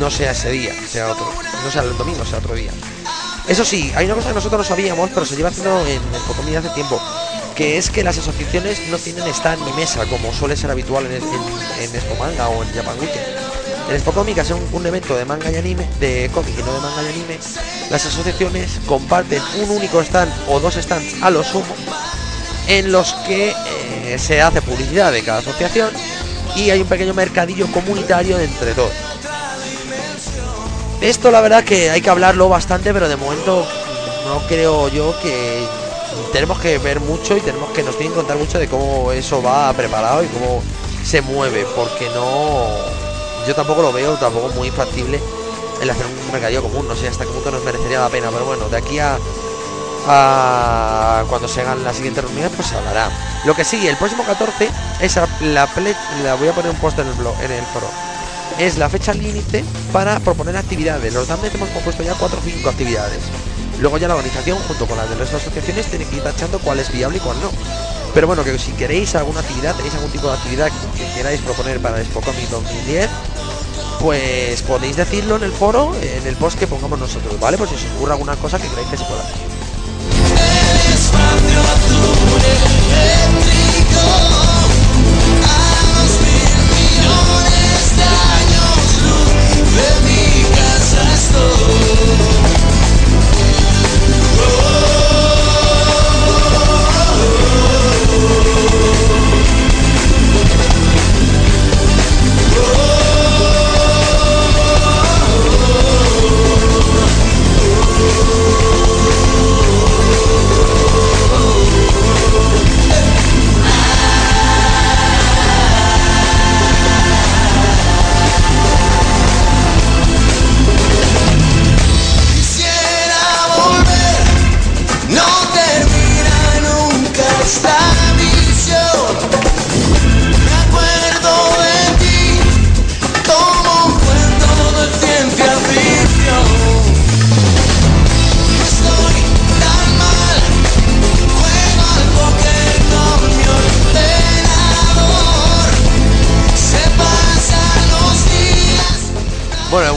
no sea ese día, sea otro, no sea el domingo, sea otro día. Eso sí, hay una cosa que nosotros no sabíamos, pero se lleva haciendo en Pocomi hace tiempo, que es que las asociaciones no tienen stand ni mesa, como suele ser habitual en, en, en Manga o en Japan Weekend. En Expo Comic, es un, un evento de manga y anime, de cómic y no de manga y anime, las asociaciones comparten un único stand o dos stands a lo sumo en los que eh, se hace publicidad de cada asociación y hay un pequeño mercadillo comunitario entre todos. Esto la verdad que hay que hablarlo bastante, pero de momento no creo yo que tenemos que ver mucho y tenemos que nos tienen que contar mucho de cómo eso va preparado y cómo se mueve, porque no yo tampoco lo veo tampoco muy factible el hacer un mercadillo común, no sé hasta qué punto nos merecería la pena, pero bueno, de aquí a, cuando se hagan las siguientes reuniones pues se hablará. Lo que sigue, el próximo 14 es la, la voy a poner un post en el blog, en el foro. Es la fecha límite para proponer actividades. Los DAMNET hemos propuesto ya 4 o 5 actividades. Luego ya la organización, junto con las de asociaciones, tiene que ir tachando cuál es viable y cuál no. Pero bueno, que si queréis alguna actividad, tenéis algún tipo de actividad que queráis proponer para Expo Comic 2010, pues podéis decirlo en el foro, en el post que pongamos nosotros, ¿vale? Pues si os ocurre alguna cosa que creáis que se pueda hacer. slow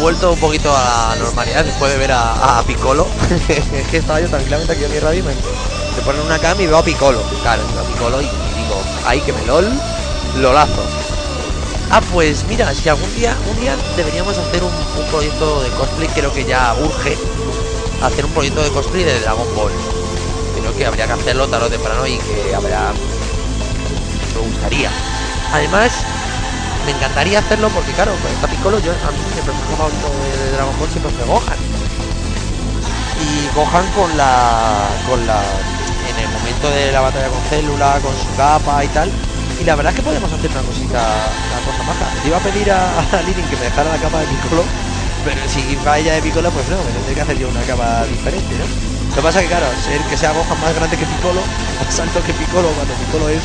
vuelto un poquito a la normalidad después de ver a, a Piccolo. es que estaba yo tranquilamente aquí en mi radio y me, me ponen una cama y veo a Piccolo. Claro, veo a Piccolo y, y digo, ay que me lol, lolazo. Ah, pues mira, si algún día, un día deberíamos hacer un, un proyecto de cosplay, creo que ya urge hacer un proyecto de cosplay de Dragon Ball. Creo que habría que hacerlo tarde o temprano y que habrá. Me gustaría. Además, me encantaría hacerlo porque claro, con esta Piccolo yo a mí mi personaje favorito de Dragon Ball siempre fue Gohan. Y Gohan con la con la en el momento de la batalla con Célula, con su capa y tal. Y la verdad es que podemos hacer una cosita, una cosa maja. Le iba a pedir a, a que me dejara la capa de Piccolo, pero si va ella de Piccolo, pues no, me tendré que hacer yo una capa diferente, ¿no? Lo que pasa que claro, ser que sea Gohan más grande que Piccolo, más alto que Piccolo, cuando Piccolo es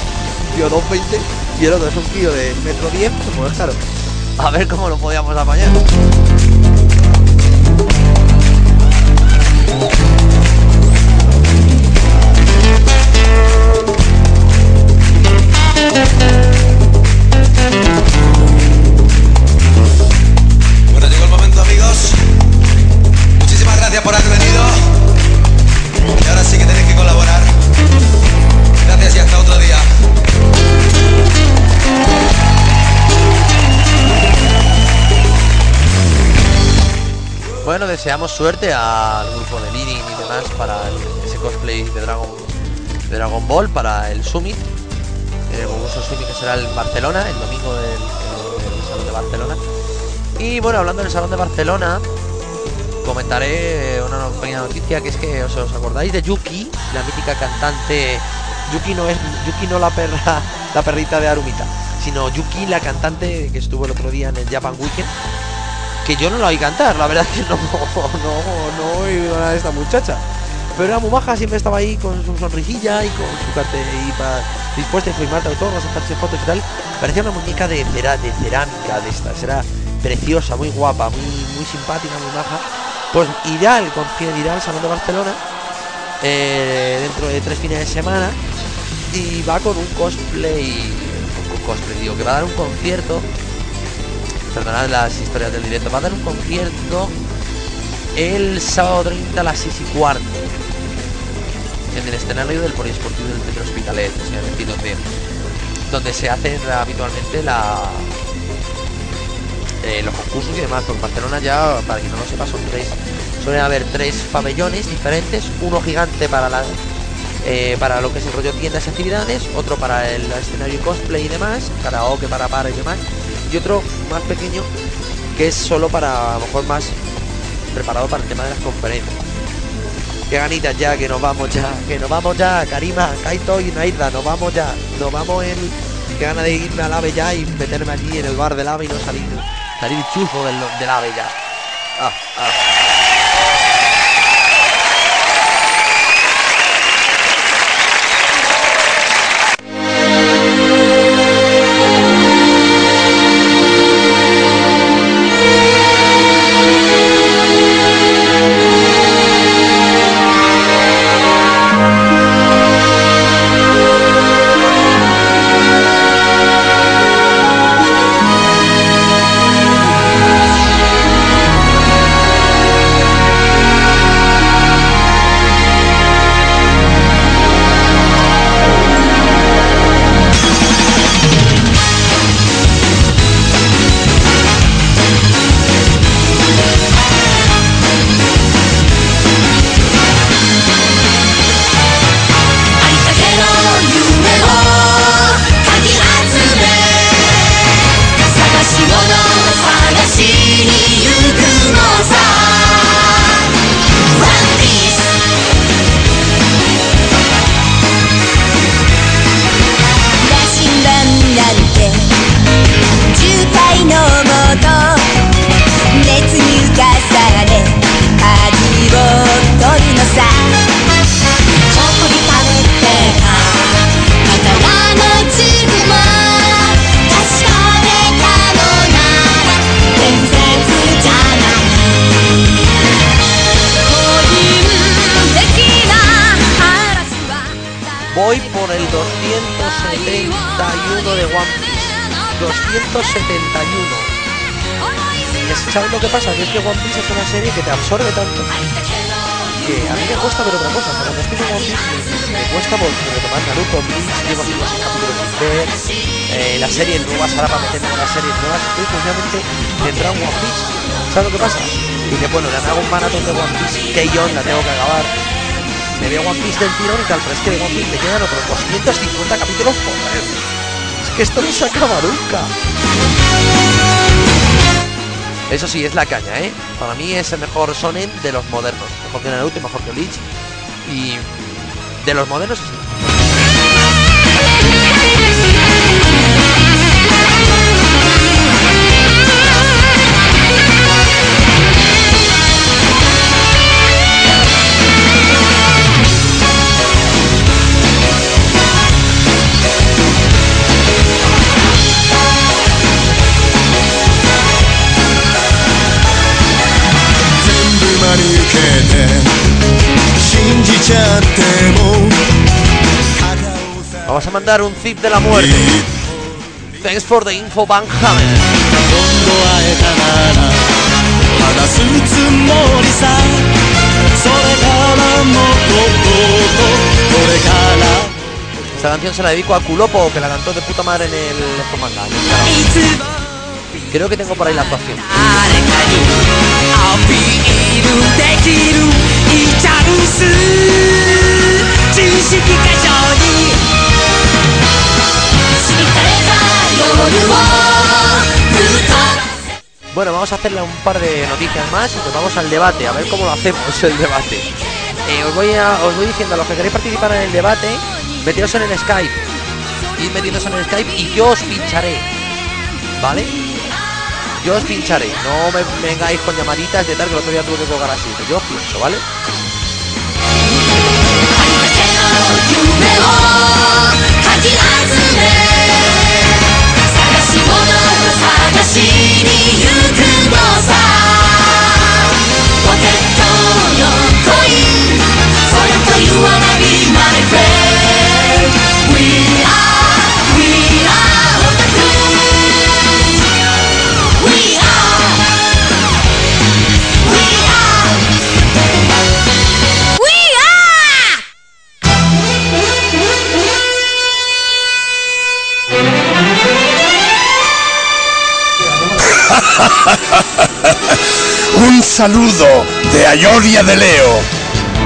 tío 220 y el otro es un tío de metro 10, pues claro. A ver cómo lo podíamos apañar. Bueno, deseamos suerte al grupo de Lirin y demás para ese cosplay de Dragon, de Dragon Ball, para el Summit, el famoso Summit que será en Barcelona, el domingo del, Salón de Barcelona. Y bueno, hablando del Salón de Barcelona, comentaré una no- pequeña noticia que es que os acordáis de Yuki, la mítica cantante. Yuki no es Yuki no la perra, la perrita de Arumita, sino Yuki la cantante que estuvo el otro día en el Japan Weekend que yo no la oí cantar, la verdad que no, no, no he oído nada de esta muchacha. Pero era muy baja, siempre estaba ahí con su sonrisilla y con su cartel y pa- dispuesta a firmarte autógrafos, a hacerse fotos y tal. Parecía una muñeca de, cera, de cerámica de estas, era preciosa, muy guapa, muy, muy simpática, muy baja. Pues irá al concierto, irá al Salón de Barcelona eh, dentro de tres fines de semana y va con un cosplay, con cosplay, digo, que va a dar un concierto perdonad las historias del directo, va a dar un concierto el sábado 30 a las 6 y cuarto en el escenario del Poliesportivo del Centro Hospitalet, o sea, decir, donde, se hace habitualmente la eh, los concursos y demás. Por Barcelona ya, para quien no lo sepa, son tres. Suelen haber tres pabellones diferentes, uno gigante para la eh, para lo que es el rollo tiendas y actividades, otro para el escenario cosplay y demás, karaoke para para y demás, y otro más pequeño que es solo para a lo mejor más preparado para el tema de las conferencias. Qué ganitas ya, que nos vamos ya, que nos vamos ya, Karima, Kaito y Naida, nos vamos ya, nos vamos en. Qué gana de irme al AVE ya y meterme allí en el bar del AVE y no salir, salir chufo del, del AVE ya. Ah, ah.「absorbe tanto que a mí me cuesta ver otra cosa. Cuando estoy en One Piece me, cuesta porque retomar Naruto, Bleach, llevo haciendo seis capítulos sin ver, eh, la serie nuevas ahora para meterme con las series nuevas, estoy continuamente centrado en One Piece. ¿Sabes lo que pasa? Y que bueno, me hago un maratón de One Piece, que yo la tengo que acabar. Me veo One Piece del tirón y tal, pero es que de One Piece me quedan otros 250 capítulos. Es que esto no se acaba nunca. Eso sí, es la caña, ¿eh? Para mí es el mejor Sonen de los modernos. Mejor que Naruto mejor que Bleach. Y de los modernos mandar un zip de la muerte. Thanks for the info, Van Esta canción se la dedico a Kulopo, que la cantó de puta madre en el Estomanga. Creo que tengo por ahí la actuación. Bueno, vamos a hacerle un par de noticias más y nos vamos al debate, a ver cómo lo hacemos el debate. Eh, os, voy a, os voy diciendo a los que queréis participar en el debate, meteos en el Skype. Id metiéndose en el Skype y yo os pincharé. ¿Vale? Yo os pincharé. No me vengáis con llamaditas de tal que el otro día tuve que colgar así. Yo os pincho, ¿vale? Saludo de Ayoria de Leo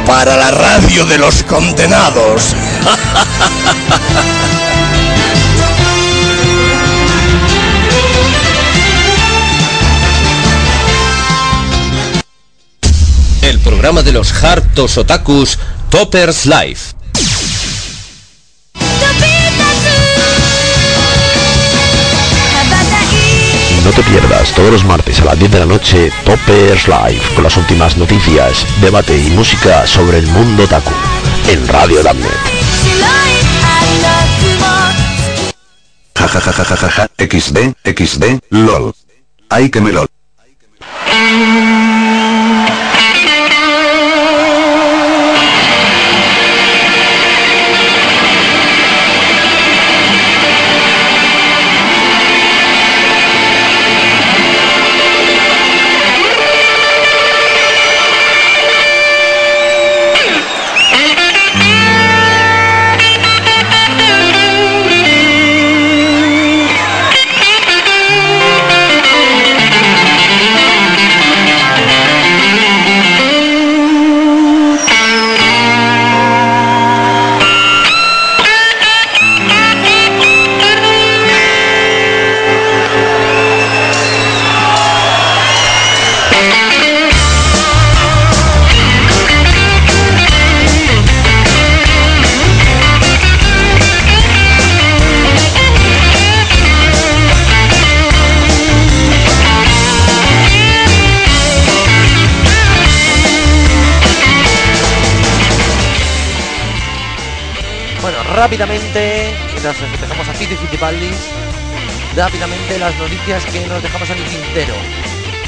para la radio de los condenados. El programa de los hartos otakus Toppers Live. No te pierdas todos los martes a las 10 de la noche Toppers Live con las últimas noticias, debate y música sobre el mundo otaku en Radio Damnet. XD, XD, LOL. Ay que me lol. Rápidamente, mientras empezamos a Fito y Fitipaldis, rápidamente las noticias que nos dejamos en el tintero.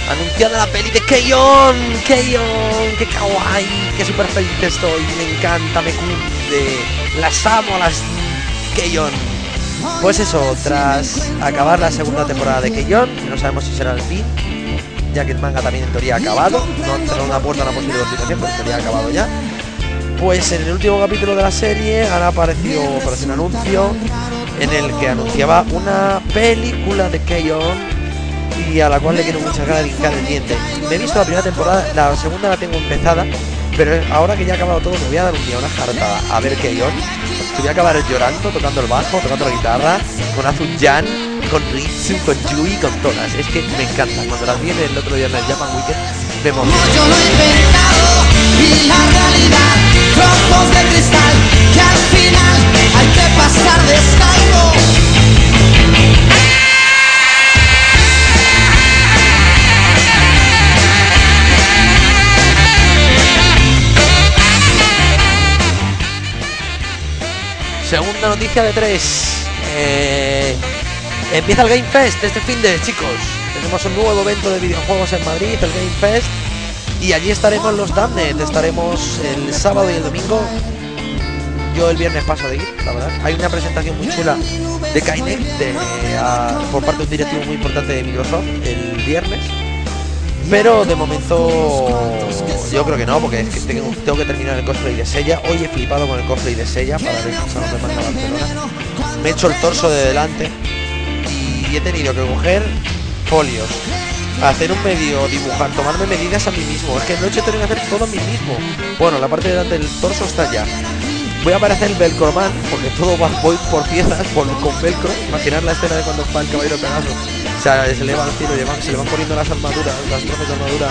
Anunciada la peli de Keion, Keion, qué kawaii, qué super feliz estoy, me encanta, me cunde, las amo las Keion. Pues eso, tras acabar la segunda temporada de Keion, que no sabemos si será el fin, ya que el manga también en teoría ha acabado, no cerró una puerta a una posible continuación, pero en teoría ha acabado ya. Pues en el último capítulo de la serie han aparecido un anuncio en el que anunciaba una película de Keion y a la cual le quiero muchas ganas de hincar el diente. Me he visto la primera temporada, la segunda la tengo empezada, pero ahora que ya ha acabado todo me voy a dar un día una jartada a ver Keion. Que voy a acabar llorando, tocando el bajo, tocando la guitarra, con Azun-Jan, con Ritsu, con Yui, con todas. Es que me encanta. Cuando las vi el otro día en el Japan Weekend, realidad, Segunda noticia de tres. Eh, empieza el Game Fest este fin de chicos. Tenemos un nuevo evento de videojuegos en Madrid, el Game Fest. Y allí estaremos los Damned. Estaremos el sábado y el domingo. Yo el viernes paso de ir, la verdad. Hay una presentación muy chula de Kinect de, a- por parte de un directivo muy importante de Microsoft el viernes. Pero de momento yo creo que no, porque es que tengo, que terminar el cosplay de Sella. Hoy he flipado con el cosplay de Sella para ver a Barcelona. Me he hecho el torso de delante y he tenido que coger folios, hacer un medio, dibujar, tomarme medidas a mí mismo. Es que no he hecho tenido que hacer todo a mí mismo. Bueno, la parte del torso está ya. Voy a parecer el Velcroman, porque todo va, voy por piezas, por, con velcro. Imaginar la escena de cuando está el caballero Pegaso. O sea, se eleva al cielo se le van poniendo las armaduras, las trozos de armadura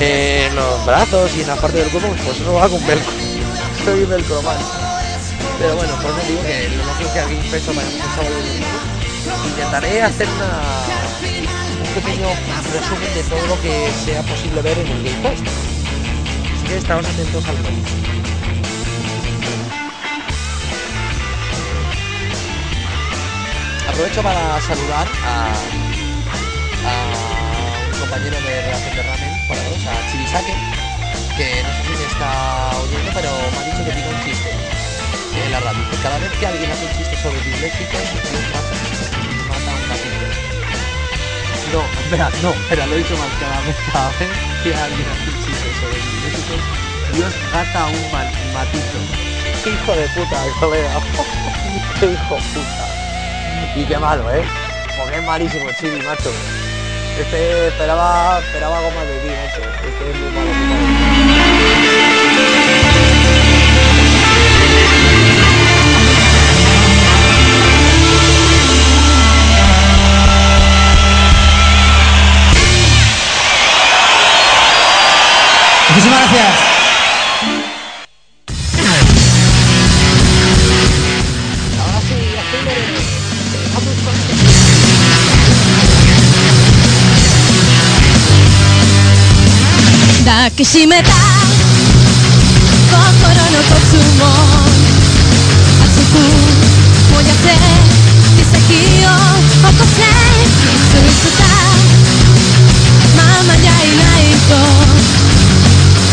en los brazos y en la parte del cuerpo, pues eso va con velcro. Soy Velcroman. Pero bueno, por eso digo que lo lógico que aquí peso domingo. Intentaré hacer una, un pequeño resumen de todo lo que sea posible ver en el Game Fest. Así que estamos atentos al release. Aprovecho para saludar a, a un compañero de relación de ramen para dos, a Chirisake, que no sé si me está oyendo, pero me ha dicho que tiene un chiste en la radio. Que cada vez que alguien hace un chiste sobre disléxicos, mata, No, espera, no, espera, lo he dicho mal. Cada vez, cada vez que alguien hace un chiste sobre disléxicos, Dios gata un mal, matito. Qué hijo de puta, colega. Qué hijo puta. Y qué malo, ¿eh? Porque es malísimo, Chili, macho. Este esperaba, esperaba algo más de ti, macho. Este es muy malo. muy malo. Muchísimas gracias. "抱きしめた心のコツも熱く燃やせ奇跡を起こせキスしたままじゃいないと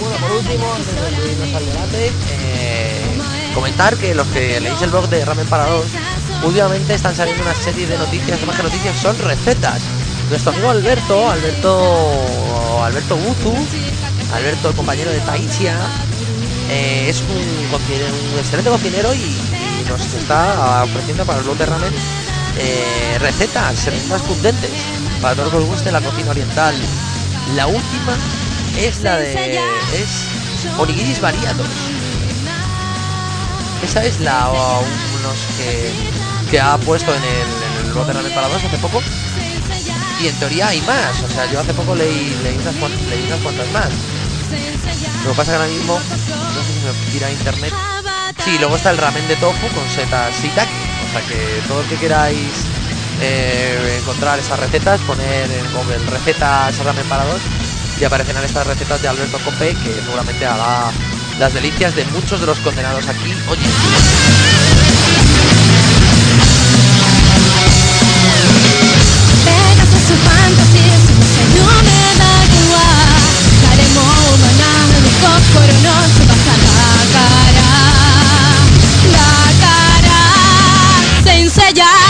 Bueno, por último, antes de irnos al debate, eh, comentar que los que leéis el blog de Ramen para dos, últimamente están saliendo una serie de noticias, más que noticias, son recetas. Nuestro amigo Alberto, Alberto, Alberto Buzu, Alberto, el compañero de Taichia, eh, es un, excelente cocinero y, nos está ofreciendo para el blog de ramen eh, recetas, recetas cundentes para todos los que os guste la cocina oriental la última es la de es onigiris variados. Esa es la o, unos que, que ha puesto en el, en el Ramen para dos hace poco. Y en teoría hay más. O sea, yo hace poco leí, leí, unas, leí unas cuantas más. Lo que pasa que ahora mismo, no sé si me tira internet. Sí, luego está el ramen de tofu con setas shiitake. O sea que todo el que queráis eh, encontrar esas recetas, poner en Google recetas ramen para dos y aparecerán estas recetas de Alberto Cope que seguramente hará las delicias de muchos de los condenados aquí. Oye, ペ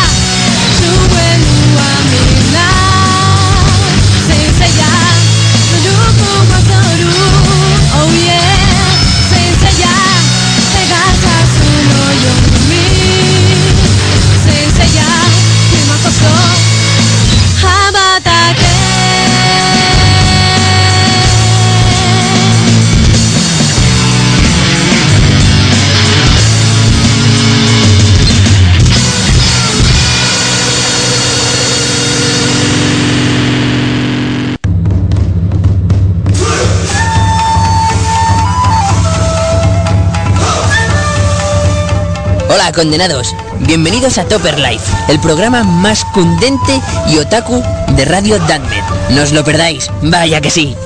Condenados. Bienvenidos a Topper Life, el programa más cundente y otaku de Radio Danmed. No os lo perdáis, vaya que sí.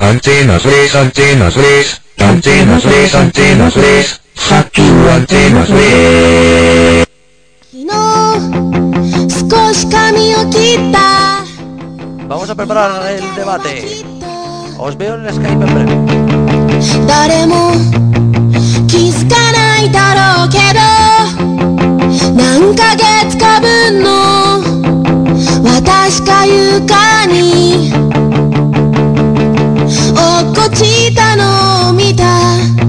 Antenas 3, antenas 3, antenas 3, antenas 3, factura antenas 3. 髪を切った vamos a preparar el debate. Os veo en el Skype en breve. 誰も気づかないだろうけど何ヶ月か分の私か床に落っこちたのを見た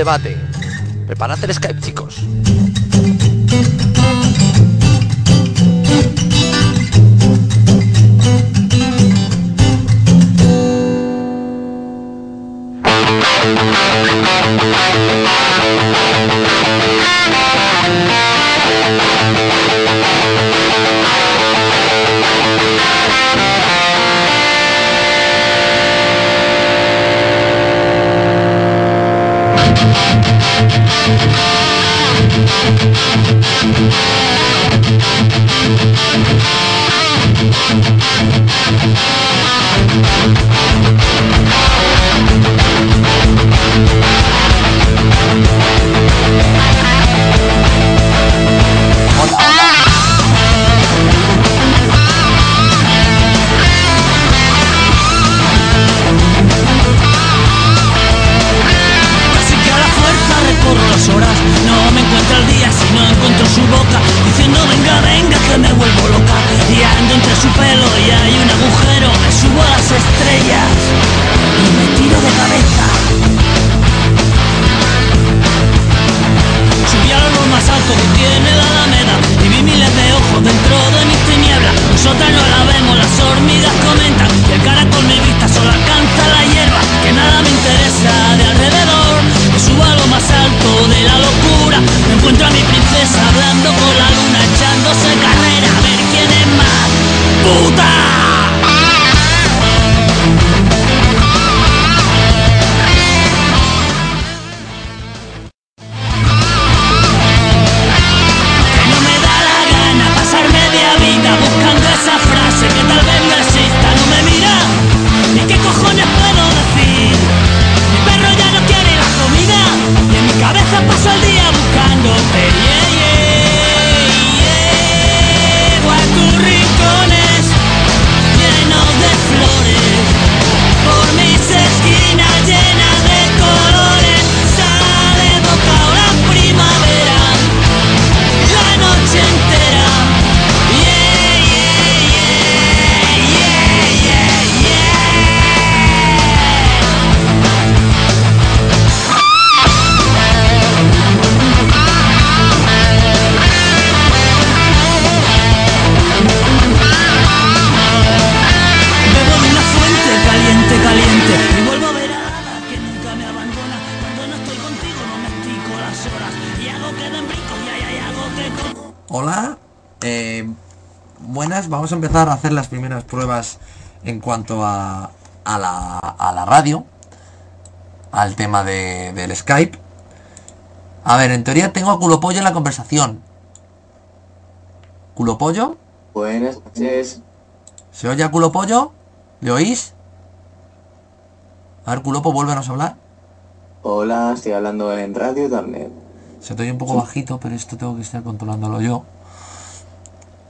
debate. Preparad el Skype, chicos. Empezar a hacer las primeras pruebas en cuanto a, a, la, a la radio, al tema de, del Skype. A ver, en teoría tengo a Culopollo en la conversación. ¿Culopollo? Buenas noches. ¿Se oye a Culopollo? ¿Le oís? A ver, Culopo, vuélvenos a hablar. Hola, estoy hablando en Radio Damnet. Se te oye un poco bajito, pero esto tengo que estar controlándolo yo.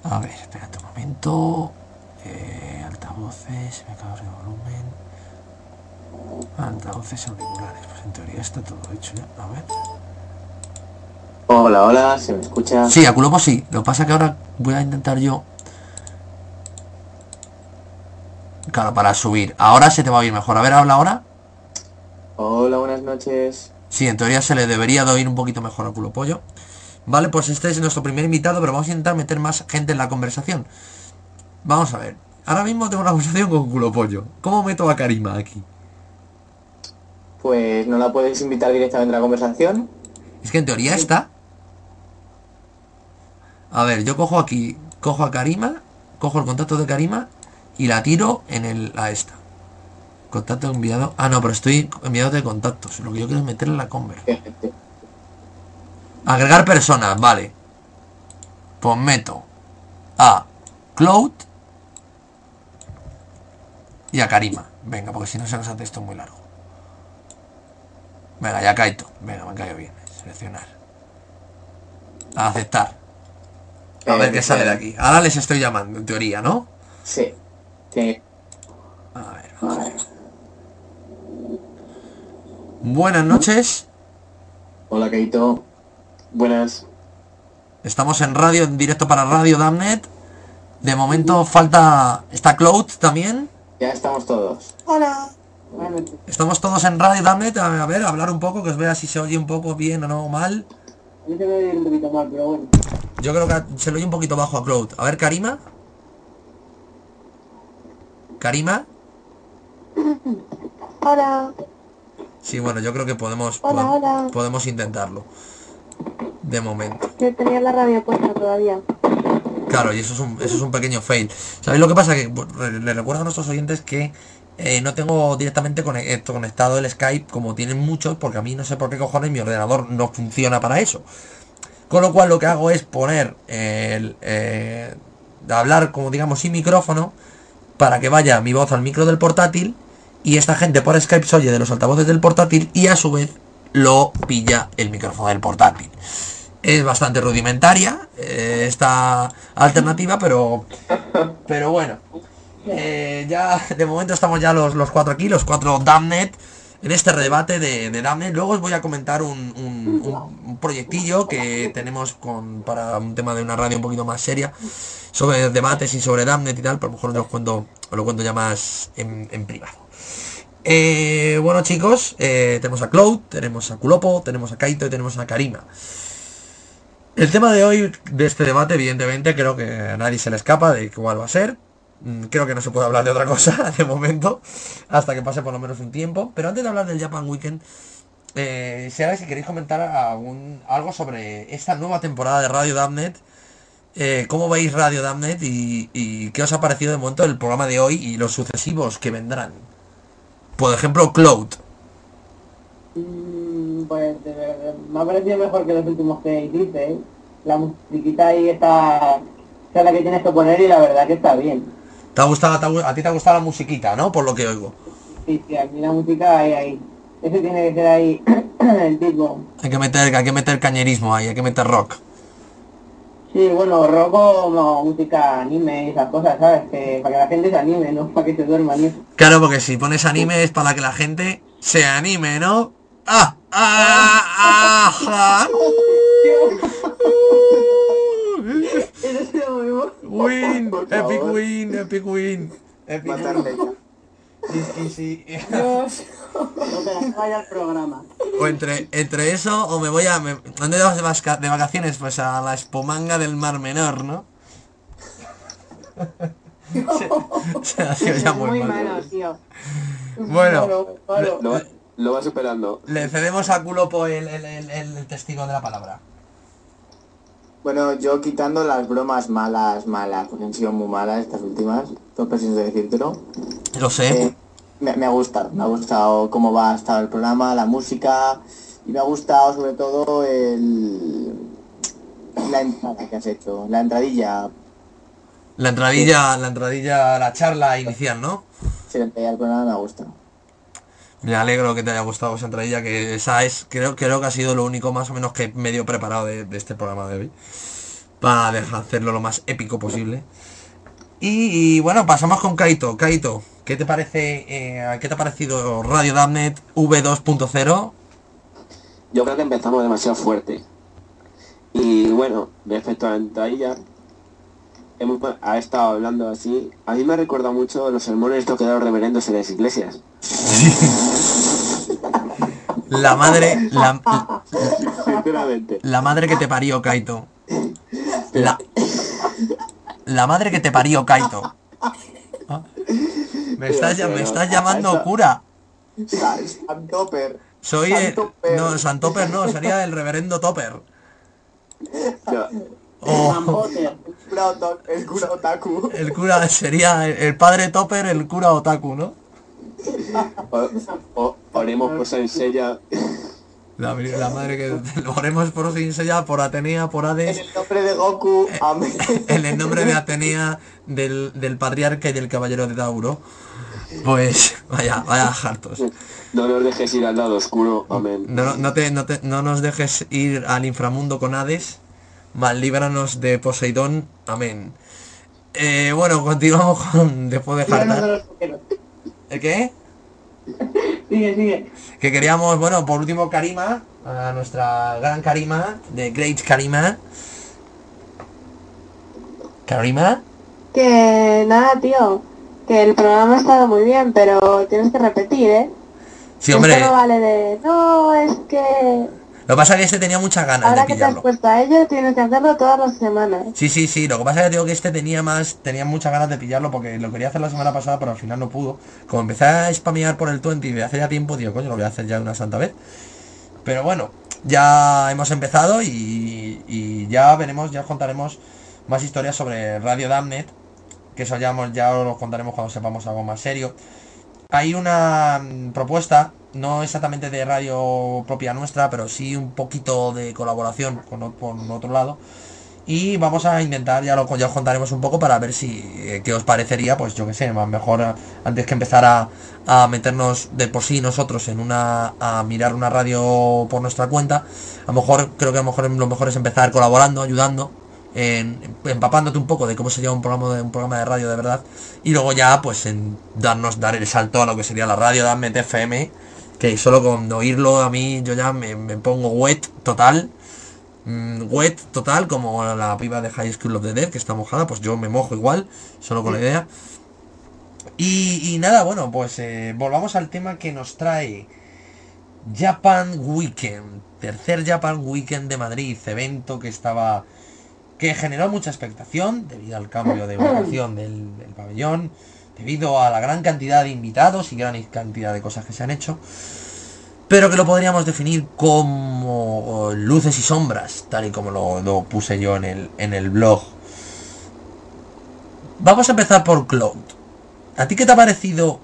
A ver, espérate un momento. Eh, altavoces, me cago en el volumen. Altavoces auriculares. Pues en teoría está todo hecho ya. A ver. Hola, hola, ¿se me escucha? Sí, a Culopo sí. Lo que pasa que ahora voy a intentar yo. Claro, para subir. Ahora se te va a oír mejor. A ver, habla ahora. Hola, buenas noches. Sí, en teoría se le debería de oír un poquito mejor a culo pollo. Vale, pues este es nuestro primer invitado, pero vamos a intentar meter más gente en la conversación. Vamos a ver. Ahora mismo tengo una conversación con culo pollo. ¿Cómo meto a Karima aquí? Pues no la puedes invitar directamente a la conversación. Es que en teoría está. A ver, yo cojo aquí, cojo a Karima, cojo el contacto de Karima y la tiro en el a esta. Contacto enviado. Ah, no, pero estoy enviado de contactos. Lo que yo quiero es meterle en la conver. Agregar personas, vale. Pues meto a Cloud y a Karima. Venga, porque si no se nos hace esto muy largo. Venga, ya Kaito. Venga, me caído bien. Seleccionar. A aceptar. A ver qué sale de aquí. Ahora les estoy llamando, en teoría, ¿no? Sí. Sí. A ver. Buenas noches. Hola, Keito. Buenas. Estamos en radio, en directo para Radio Damnet. De momento falta... ¿Está Cloud también? Ya estamos todos. Hola. Estamos todos en Radio Damnet. A, a ver, hablar un poco, que os vea si se oye un poco bien o no mal. A mí se me oye un poquito mal, pero bueno. Yo creo que se lo oye un poquito bajo a Cloud. A ver, Karima. Karima. Hola. Sí, bueno, yo creo que podemos Hola, po- hola. podemos intentarlo. De momento. Que tenía la radio puesta todavía. Claro, y eso es un, eso es un pequeño fail. ¿Sabéis lo que pasa? Que le recuerdo a nuestros oyentes que eh, no tengo directamente eh, conectado el Skype como tienen muchos, porque a mí no sé por qué cojones mi ordenador no funciona para eso. Con lo cual lo que hago es poner el, eh, hablar como digamos sin micrófono para que vaya mi voz al micro del portátil y esta gente por Skype se oye de los altavoces del portátil y a su vez lo pilla el micrófono del portátil. Es bastante rudimentaria eh, esta alternativa, pero pero bueno. Eh, ya de momento estamos ya los, los cuatro aquí, los cuatro Damnet, en este debate de, de Damnet. Luego os voy a comentar un, un- proyectillo que tenemos con, para un tema de una radio un poquito más seria sobre debates y sobre Damnet y tal, pero lo mejor os lo cuento, lo cuento ya más en privado. Eh, bueno chicos, eh, tenemos a Cloud, tenemos a Kulopo, tenemos a Kaito y tenemos a Karima. El tema de hoy, de este debate, evidentemente, creo que a nadie se le escapa de cuál va a ser. Mm, Creo que no se puede hablar de otra cosa de momento, hasta que pase por lo menos un tiempo. Pero antes de hablar del Japan Weekend, eh, si queréis comentar algún, algo sobre esta nueva temporada de Radio Damnet, eh, cómo veis Radio Damnet y, y qué os ha parecido de momento el programa de hoy y los sucesivos que vendrán. Por ejemplo, Cloud. Mm, Pues me ha parecido mejor que los últimos que hiciste. ¿eh? La musiquita ahí está, es la que tienes que poner y la verdad que está bien. ¿Te ha gustado, te ha gu- a ti te ha gustado la musiquita, ¿no? Por lo que oigo. Sí, sí, a mí la música ahí, ahí. Ese tiene que ser ahí el tipo. Hay que meter, hay que meter cañerismo ahí, hay que meter rock. Sí, bueno, rock o no, música, anime y esas cosas, ¿sabes? Que, para que la gente se anime, no para que se duerma ni eso. Claro, porque si pones anime es para que la gente se anime, ¿no? ¡Ah! ¡Ah! ¡Ah! ah. Win, epic win, epic win. Epic win. Y, y si- Dios, no te vaya el programa. o entre, entre eso o me voy a... Me, ¿Dónde vas de, vasca- de vacaciones? Pues a la espomanga del Mar Menor, ¿no? se, se ha sido ya muy, Muy mal. malo, tío. Bueno, malo. Lo va, lo va superando. le cedemos a Culopo el, el, el- el testigo de la palabra. Bueno, yo quitando las bromas malas, malas, porque han sido muy malas estas últimas, presión de decírtelo. Lo sé. Eh, me, me ha gustado, me ha gustado cómo va a estar el programa, la música, y me ha gustado sobre todo el la entrada que has hecho, la entradilla, La entradilla, la entradilla, la charla inicial, ¿no? se le entradilla al programa me ha gustado. Me alegro que te haya gustado esa entradilla, que esa es, creo, creo que ha sido lo único más o menos que medio preparado de, de este programa de hoy. Para dejar hacerlo lo más épico posible. Y, y, bueno, pasamos con Kaito. Kaito, ¿qué te parece, eh, qué te ha parecido Radio Damnet V2.0? Yo creo que empezamos demasiado fuerte. Y bueno, respecto a la entradilla, hemos ha estado hablando así. A mí me recuerda mucho los sermones que dan los reverendos en las iglesias. La madre, la, Sinceramente. la madre que te parió, Kaito. La, la madre que te parió, Kaito. Ah. Me estás, me estás llamando cura. San Topper. Soy el... Santopper. No, Santopper no, sería el reverendo Topper. No, O El cura otaku- el cura otaku. el cura sería el, el padre Topper, el cura Otaku, ¿no? O- oremos por San Sella. La, la madre que lo oremos por Sinsella, por Atenea, por En Hades, el nombre de Goku, amén. en el nombre de Atenea, del, del patriarca y del caballero de Tauro. Pues vaya, vaya hartos. No nos dejes ir al lado oscuro, amén. No, no, te, no, te- no nos dejes ir al inframundo con Hades, mal líbranos de Poseidón, amén. Eh, bueno, continuamos con después de Líbranos ¿El qué? Sigue, sigue. Que queríamos, bueno, por último Karima, a nuestra gran Karima, de Great Karima. Karima, Que nada, tío. Que el programa ha estado muy bien, pero tienes que repetir, ¿eh? sí hombre, Esto no vale de... No, es que... lo que pasa es que este tenía muchas ganas Ahora de que te has pillarlo. puesto a ello, tienes que hacerlo todas las semanas. Sí, sí, sí, lo que pasa es que digo que este tenía más, tenía muchas ganas de pillarlo porque lo quería hacer la semana pasada, pero al final no pudo. Como empecé a spamear por el 20 de hace ya tiempo, digo, coño, lo voy a hacer ya una santa vez. Pero bueno, ya hemos empezado y, y ya veremos, ya os contaremos más historias sobre Radio Damnet, que eso ya, ya os lo contaremos cuando sepamos algo más serio. Hay una mm, propuesta, no exactamente de radio propia nuestra, pero sí un poquito de colaboración con, otro lado. Y vamos a intentar, ya, lo, ya os contaremos un poco para ver si eh, qué os parecería, pues yo que sé, más mejor eh, antes que empezar a, a meternos de por sí nosotros en una a mirar una radio por nuestra cuenta, a lo mejor creo que a lo mejor lo mejor es empezar colaborando, ayudando, en, empapándote un poco de cómo sería un programa de un programa de radio de verdad y luego ya pues en darnos dar el salto a lo que sería la radio de Admet FM que solo con oírlo a mí yo ya me, me pongo wet total mm, wet total como la piba de High School of the Dead que está mojada pues yo me mojo igual solo con la idea. Y, y nada bueno pues eh, volvamos al tema que nos trae Japan Weekend tercer Japan Weekend de Madrid evento que estaba que generó mucha expectación debido al cambio de ubicación del, pabellón, debido a la gran cantidad de invitados y gran cantidad de cosas que se han hecho, pero que lo podríamos definir como luces y sombras, tal y como lo, lo puse yo en el, en el blog. Vamos a empezar por Cloud. ¿A ti qué te ha parecido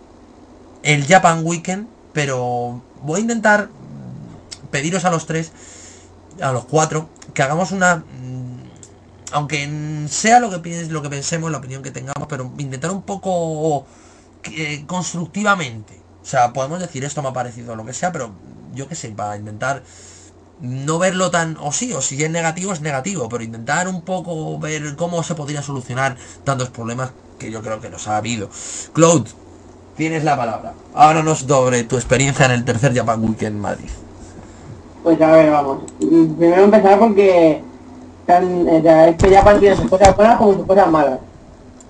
el Japan Weekend? Pero voy a intentar mm, pediros a los tres, a los cuatro, que hagamos una aunque sea lo que pienses, lo que pensemos, la opinión que tengamos, pero intentar un poco eh, constructivamente. O sea, podemos decir esto me ha parecido lo que sea, pero yo qué sé, para intentar no verlo tan, o sí, o si es negativo es negativo, pero intentar un poco ver cómo se podría solucionar tantos problemas que yo creo que nos ha habido. Claude, tienes la palabra. Háblanos sobre tu experiencia en el tercer Japan Weekend Madrid. Pues a ver, vamos. Primero empezar porque tan, sea, es que Japan tiene sus cosas buenas como sus cosas malas.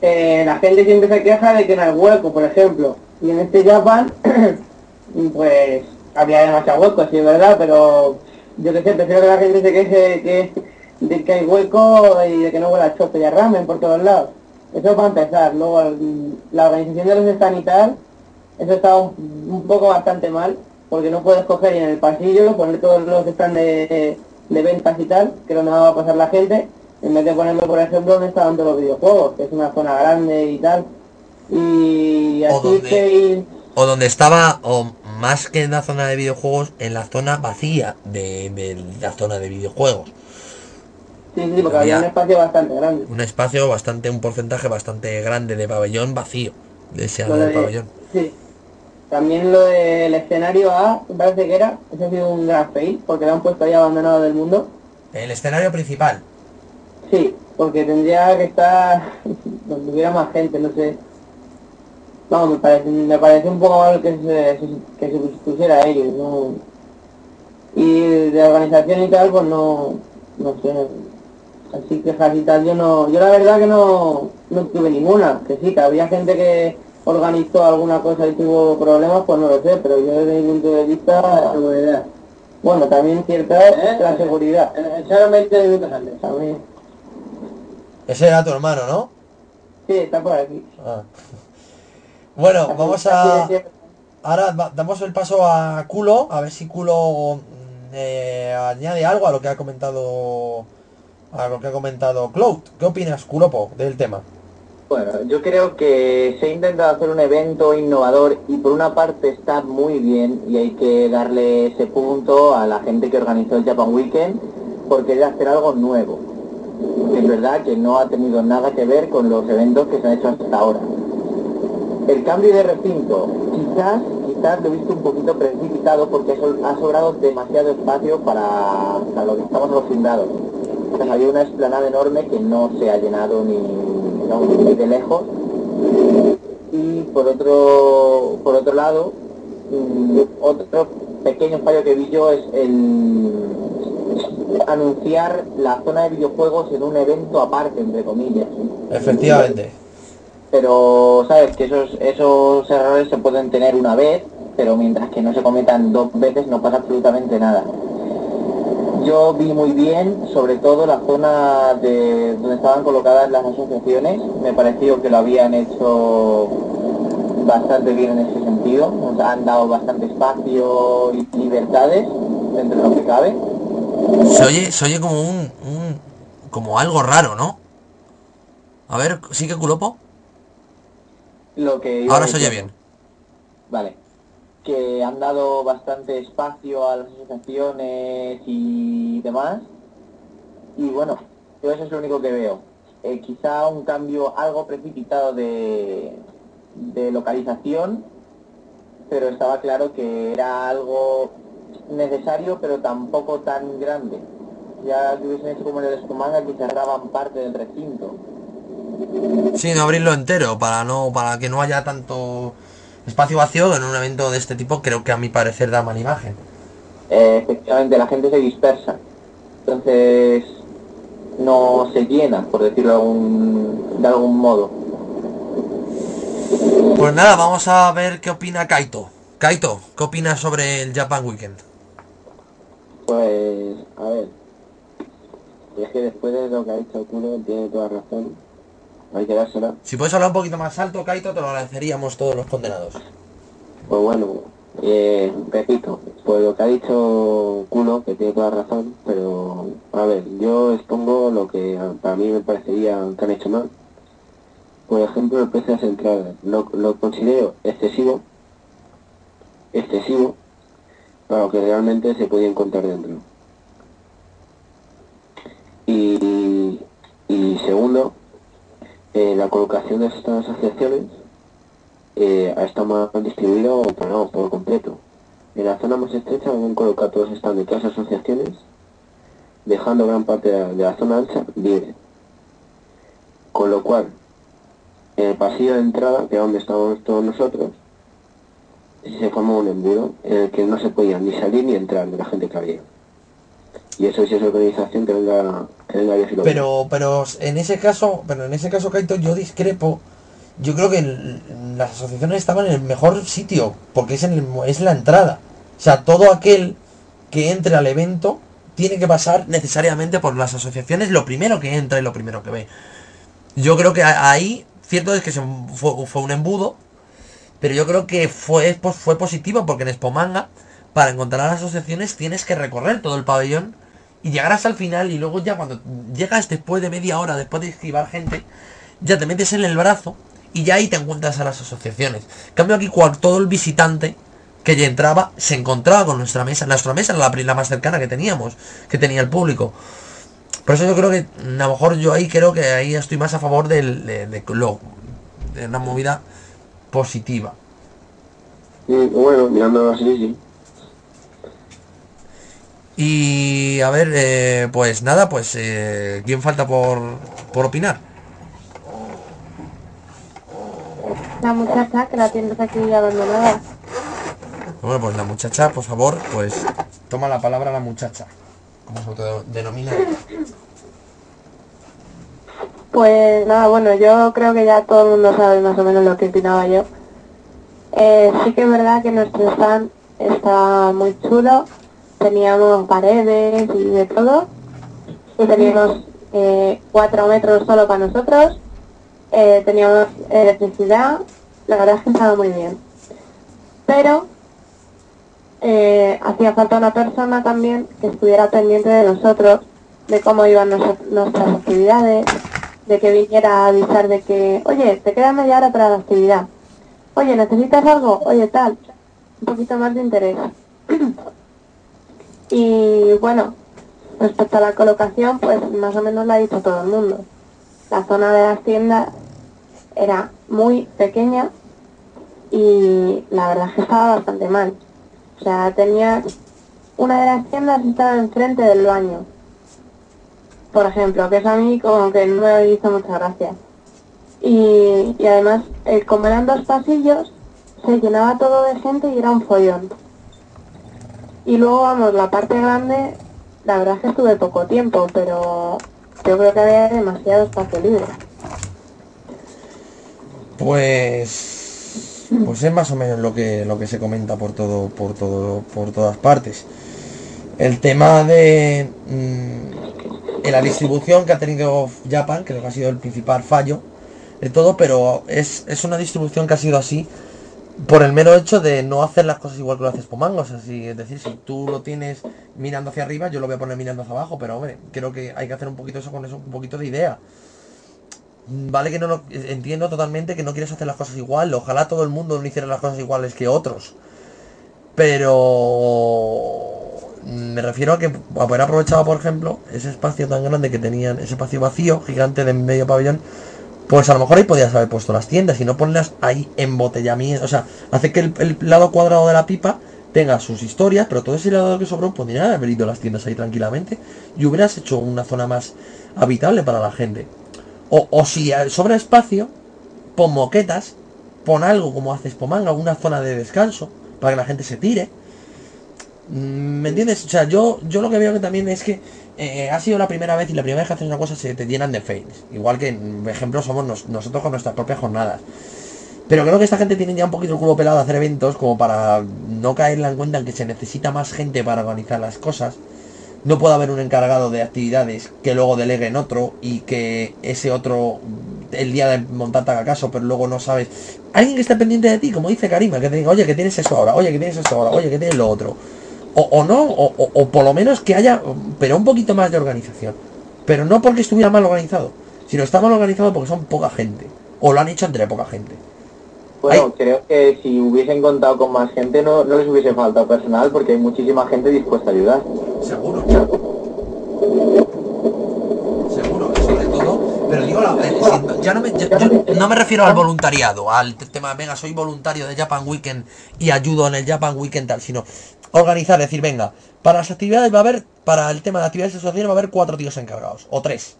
Eh, la gente siempre se queja de que no hay hueco, por ejemplo. Y en este Japan, pues había demasiado hueco, sí es verdad, pero yo que sé, prefiero que la gente se queje de que, de que hay hueco y de que no huele a chope y a ramen por todos lados. Eso para empezar. Luego, mm, la organización de los tal, eso está un, un poco bastante mal, porque no puedes coger y en el pasillo, poner todos los que están de, de ventas y tal, que es donde va a pasar la gente, en vez de ponerlo, por ejemplo, donde estaban todos los videojuegos, que es una zona grande y tal. Y O así donde- que... O donde estaba, o más que en la zona de videojuegos, en la zona vacía de, de la zona de videojuegos. Sí, sí, porque había un espacio bastante grande. un espacio bastante, un porcentaje bastante grande de pabellón vacío. De ese Lo lado del de- pabellón. Sí. También lo del escenario A, me parece que era, eso ha sido un gran fail, porque lo han puesto ahí abandonado del mundo. El escenario principal. Sí, porque tendría que estar donde hubiera más gente, no sé. No, me parece, me parece un poco mal que se, que se pusiera a ellos, ¿no? Y de organización y tal, pues no, no sé. Así que y tal, yo no, yo la verdad que no, no tuve ninguna, que sí, que había gente que organizó alguna cosa y tuvo problemas, pues no lo sé, pero yo desde mi punto de vista, la seguridad. Bueno, también cierta es la seguridad. Echaron 20 minutos antes. También. Ese era tu hermano, ¿no? Sí, está por aquí. Ah. Bueno, vamos a... Ahora va- damos el paso a Culo, a ver si Culo mm, eh, añade algo a lo que ha comentado a lo que ha comentado Cloud. ¿Qué opinas, Culopo, del tema? Bueno, yo creo que se ha intentado hacer un evento innovador y por una parte está muy bien y hay que darle ese punto a la gente que organizó el Japan Weekend porque querer hacer algo nuevo. Es verdad que no ha tenido nada que ver con los eventos que se han hecho hasta ahora. El cambio de recinto, quizás, quizás lo he visto un poquito precipitado porque ha sobrado demasiado espacio para, para lo que estamos acostumbrados. Había una explanada enorme que no se ha llenado ni, ni de lejos. Y por otro, por otro lado, mm, otro pequeño fallo que vi yo es el anunciar la zona de videojuegos en un evento aparte, entre comillas. Efectivamente. Pero sabes que esos, esos errores se pueden tener una vez, pero mientras que no se cometan dos veces no pasa absolutamente nada. Yo vi muy bien, sobre todo la zona de donde estaban colocadas las asociaciones, me pareció que lo habían hecho bastante bien en ese sentido, nos han dado bastante espacio y libertades dentro de lo que cabe. Se oye, se oye como un, un- como algo raro, ¿no? A ver, ¿sí que culopo? Lo que Ahora se oye bien. Vale. Que han dado bastante espacio a las asociaciones y demás. Y bueno, yo eso es lo único que veo. Eh, quizá un cambio algo precipitado de, de localización, pero estaba claro que era algo necesario, pero tampoco tan grande. Ya que hubiesen hecho como en el Escomanga, que cerraban parte del recinto. Sí, no abrirlo entero para no para que no haya tanto espacio vacío en un evento de este tipo, creo que a mi parecer da mala imagen. Eh, efectivamente la gente se dispersa. Entonces no se llena, por decirlo de algún, de algún modo. Pues nada, vamos a ver qué opina Kaito. Kaito, ¿qué opinas sobre el Japan Weekend? Pues, a ver. Es que después de lo que ha dicho Kuno, tiene toda razón. Hay que dársela. Si puedes hablar un poquito más alto, Kaito, te lo agradeceríamos todos los condenados. Pues bueno, eh, repito, pues lo que ha dicho Kuno, que tiene toda razón, pero a ver, yo expongo lo que para mí me parecería que han hecho mal. Por ejemplo, el precio de las entradas. Lo, lo considero excesivo, excesivo, para lo que realmente se podía encontrar dentro. Y, y segundo, eh, la colocación de estas asociaciones eh, está mal distribuido pero no, por completo. En la zona más estrecha han colocado todos stands de todas las asociaciones, dejando gran parte de la, de la zona ancha libre. Con lo cual, en el pasillo de entrada, que es donde estábamos todos nosotros, se formó un embudo en el que no se podía ni salir ni entrar de la gente que había. Y eso sí es organización que venga, que venga vea. Pero, pero en ese caso, pero en ese caso, Kaito, yo discrepo. Yo creo que las asociaciones estaban en el mejor sitio, porque es, en el- es la entrada. O sea, todo aquel que entre al evento tiene que pasar necesariamente por las asociaciones, lo primero que entra y lo primero que ve. Yo creo que ahí, cierto es que fue, un embudo, pero yo creo que fue, fue positivo, porque en Espomanga, para encontrar las asociaciones, tienes que recorrer todo el pabellón y llegar hasta el final y luego ya cuando llegas después de media hora, después de esquivar gente, ya te metes en el brazo y ya ahí te encuentras a las asociaciones. Cambio aquí cual todo el visitante que ya entraba se encontraba con nuestra mesa. Nuestra mesa era la, la más cercana que teníamos, que tenía el público. Por eso yo creo que a lo mejor yo ahí creo que ahí estoy más a favor del, de, de una movida positiva. Mm, bueno, mirándolo así, sí. Y a ver, eh, pues nada, pues eh, ¿quién falta por, por opinar? La muchacha que la tienes aquí abandonada. Bueno, pues la muchacha, por favor, pues toma la palabra la muchacha. ¿Cómo se autodenomina? Pues nada, bueno, yo creo que ya todo el mundo sabe más o menos lo que opinaba yo. Eh, sí que es verdad que nuestro stand está muy chulo. Teníamos paredes y de todo. Y teníamos eh, cuatro metros solo para nosotros. Eh, teníamos electricidad. La verdad es que estaba muy bien. Pero eh, hacía falta una persona también que estuviera pendiente de nosotros, de cómo iban nuestras actividades, de que viniera a avisar de que, oye, te queda media hora para la actividad. Oye, ¿necesitas algo? Oye, tal. Un poquito más de interés. y bueno, respecto a la colocación, pues más o menos la ha dicho todo el mundo. La zona de las tiendas era muy pequeña y la verdad es que estaba bastante mal. O sea, tenía una de las tiendas estaba enfrente del baño. Por ejemplo, que es a mí como que no me hizo mucha gracia. Y, y además, eh, como eran dos pasillos, se llenaba todo de gente y era un follón. Y luego, vamos, la parte grande, la verdad es que estuve poco tiempo, pero yo creo que había demasiado espacio libre. Pues pues es más o menos lo que lo que se comenta por todo por todo por todas partes. El tema de mm, de la distribución que ha tenido Japan, creo que ha sido el principal fallo de todo, pero es, es una distribución que ha sido así por el mero hecho de no hacer las cosas igual que lo haces Pomango. O sea, si, es decir, si tú lo tienes mirando hacia arriba, yo lo voy a poner mirando hacia abajo, pero hombre, creo que hay que hacer un poquito eso con eso, un poquito de idea. Vale que no lo entiendo totalmente que no quieres hacer las cosas igual, ojalá todo el mundo no hiciera las cosas iguales que otros. Pero me refiero a que haber aprovechado, por ejemplo, ese espacio tan grande que tenían, ese espacio vacío, gigante de medio pabellón, pues a lo mejor ahí podías haber puesto las tiendas y no ponerlas ahí embotellamiento. O sea, hace que el, lado cuadrado de la pipa tenga sus historias, pero todo ese lado que sobró podrían haber ido las tiendas ahí tranquilamente y hubieras hecho una zona más habitable para la gente. O, o si sobra espacio, pon moquetas, pon algo como haces Pomanga, una zona de descanso, para que la gente se tire. Mm, ¿Me entiendes? O sea, yo, yo lo que veo que también es que eh, ha sido la primera vez y la primera vez que haces una cosa se te llenan de fails. Igual que, por ejemplo, somos nos- nosotros con nuestras propias jornadas. Pero creo que esta gente tiene ya un poquito el culo pelado a hacer eventos como para no caerle en cuenta en que se necesita más gente para organizar las cosas. No puede haber un encargado de actividades que luego delegue en otro y que ese otro el día de montar te haga caso, pero luego no sabes. Alguien que esté pendiente de ti, como dice Karima, que te diga, oye, que tienes esto ahora, oye, que tienes esto ahora, oye, que tienes lo otro. O, o no, o, o- o por lo menos que haya, pero un poquito más de organización. Pero no porque estuviera mal organizado, sino está mal organizado porque son poca gente. O lo han hecho entre poca gente. Bueno, creo que si hubiesen contado con más gente no, no les hubiese faltado personal porque hay muchísima gente dispuesta a ayudar. Seguro, sobre todo. Pero digo, la- eh, si- ya no me, yo- no me refiero al voluntariado, al tema, venga, soy voluntario de Japan Weekend y ayudo en el Japan Weekend tal, sino organizar, decir, venga, para las actividades va a haber, para el tema de actividades sociales va a haber cuatro tíos encargados, o tres.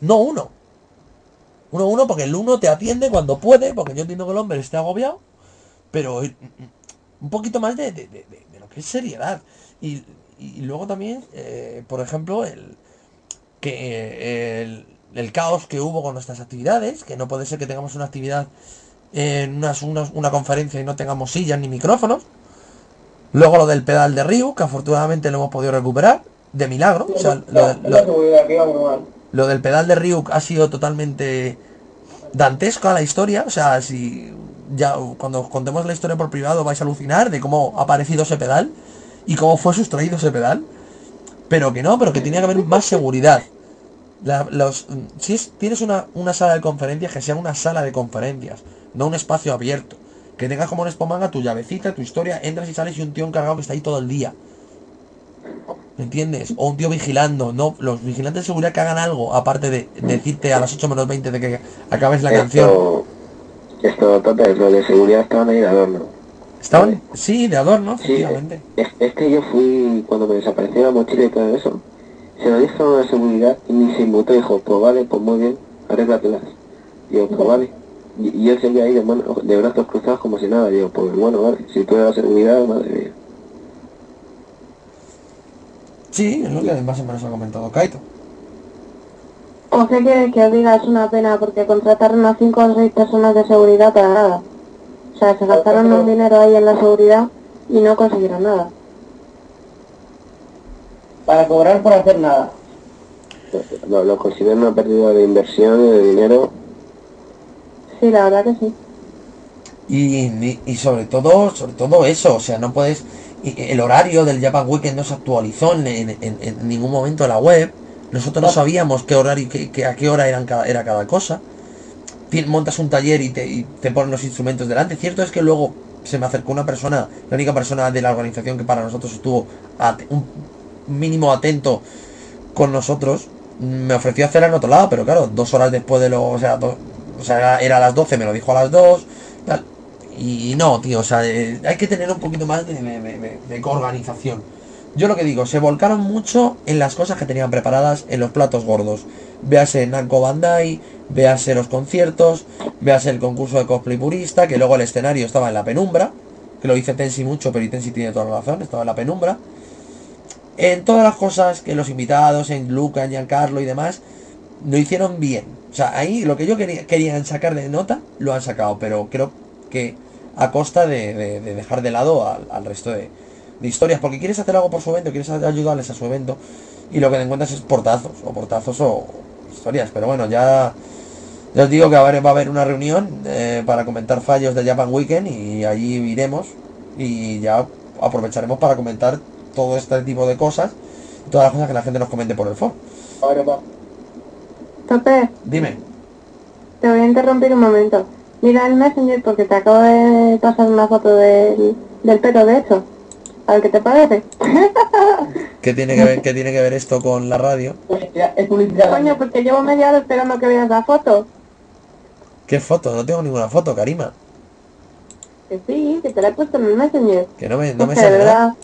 No uno. Uno uno porque el uno te atiende cuando puede, porque yo entiendo que el hombre esté agobiado, pero eh, un poquito más de, de- de- de- lo que es seriedad. Y, y luego también, eh, por ejemplo, el que eh, el, el caos que hubo con nuestras actividades, que no puede ser que tengamos una actividad en unas- unas- una conferencia y no tengamos sillas ni micrófonos. Luego lo del pedal de Ryu, que afortunadamente lo hemos podido recuperar, de milagro. O sea, lo, de- del pedal de Ryuk ha sido totalmente dantesca la historia. O sea, si ya cuando os contemos la historia por privado vais a alucinar de cómo ha aparecido ese pedal y cómo fue sustraído ese pedal. Pero que no, pero que tenía que haber más seguridad. La- los, si es- tienes una, una sala de conferencias, que sea una sala de conferencias, no un espacio abierto. Que tengas como un espomanga tu llavecita, tu historia, entras y sales y un tío encargado que está ahí todo el día. ¿Me entiendes? O un tío vigilando, no, los vigilantes de seguridad que hagan algo, aparte de decirte a las 8 menos 20 de que acabes la canción. Esto, total, los de seguridad estaban ahí de adorno. ¿Estaban? Sí, de adorno, Sí, efectivamente. es, es que yo fui cuando me desapareció la mochila y todo eso. Se lo dije a una seguridad y ni se inmutó, dijo, pues vale, pues muy bien, arréglatelas. Digo, pues vale. Y, y él seguía ahí de, mano- de brazos cruzados como si nada. Digo, pues bueno, vale, si tú eres la seguridad, madre mía. Sí, es lo que más o menos ha comentado Kaito. O sea que, que os diga, es una pena porque contrataron a cinco o seis personas de seguridad para nada. O sea, se gastaron un dinero ahí en la seguridad y no consiguieron nada. Para cobrar por hacer nada. Lo, lo considero una pérdida de inversión y de dinero. Sí, la verdad que sí. Y, y- y sobre todo, sobre todo eso, o sea, no puedes. y El horario del Japan Weekend no se actualizó en, en- en- en ningún momento en la web. Nosotros no sabíamos qué horario, qué, qué- a qué hora eran cada, era cada cosa. Montas un taller y te, y te ponen los instrumentos delante. Cierto es que luego se me acercó una persona, la única persona de la organización que para nosotros estuvo at- un mínimo atento con nosotros, me ofreció hacerla en otro lado, pero claro, dos horas después de lo, o sea, do- era, a las 12, me lo dijo a las 2, tal, y no, tío, o sea, hay que tener un poquito más de, de- de- organización. Yo lo que digo, se volcaron mucho en las cosas que tenían preparadas en los platos gordos. Véase Namco Bandai, véase los conciertos, véase el concurso de cosplay purista, que luego el escenario estaba en la penumbra, que lo dice Tensi mucho, pero y Tensi tiene toda la razón, estaba en la penumbra. En todas las cosas que los invitados, en Luca, Giancarlo y demás, lo hicieron bien. O sea, ahí lo que yo quería, querían sacar de nota, lo han sacado, pero creo que a costa de, de- de dejar de lado al, resto de, historias. Porque quieres hacer algo por su evento, quieres ayudarles a su evento, y lo que te encuentras es portazos, o portazos o historias. Pero bueno, ya, ya os digo que va a haber una reunión eh, para comentar fallos de Japan Weekend, y allí iremos, y ya aprovecharemos para comentar todo este tipo de cosas, todas las cosas que la gente nos comente por el foro. Tope, Dime. te voy a interrumpir un momento. Mira el Messenger porque te acabo de pasar una foto del, del pelo, de hecho. A ver qué te parece. ¿Qué tiene que ver, qué tiene que ver esto con la radio? Es publicidad. Coño, porque llevo media hora esperando que veas la foto. ¿Qué foto? No tengo ninguna foto, Karima. Que sí, que te la he puesto en el Messenger. Que no me, no me sale nada.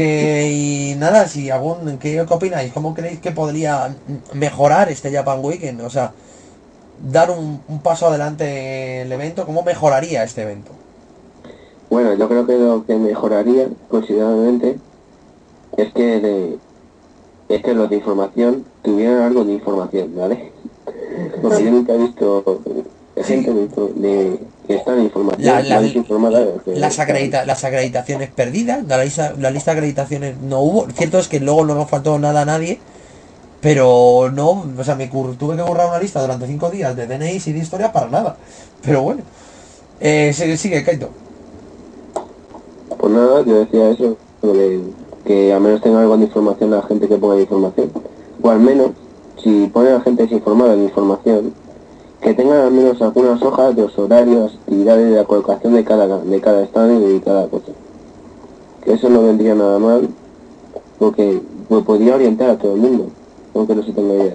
Que y nada, si algún, ¿qué, qué opináis? ¿Cómo creéis que podría mejorar este Japan Weekend? O sea, dar un, un paso adelante el evento, ¿cómo mejoraría este evento? Bueno, yo creo que lo que mejoraría considerablemente es que de- es que los de información tuvieran algo de información, ¿vale? Porque yo nunca he visto gente La- la- más informada de que- Las, acredita- las acreditaciones perdidas, la lista, la lista de acreditaciones no hubo. Cierto es que luego no nos faltó nada a nadie, pero no, o sea, me cur- tuve que borrar una lista durante cinco días de DNIs y de historia para nada. Pero bueno, eh, sigue, sigue, Kaito. Pues nada, yo decía eso, de que al menos tenga algo de información la gente que ponga información. O al menos, si pone a la gente desinformada en información, que tengan al menos algunas hojas de los horarios, actividades de la colocación de cada, de cada stand y de cada cosa. Que eso no vendría nada mal, porque pues, podría orientar a todo el mundo, aunque no se tenga idea.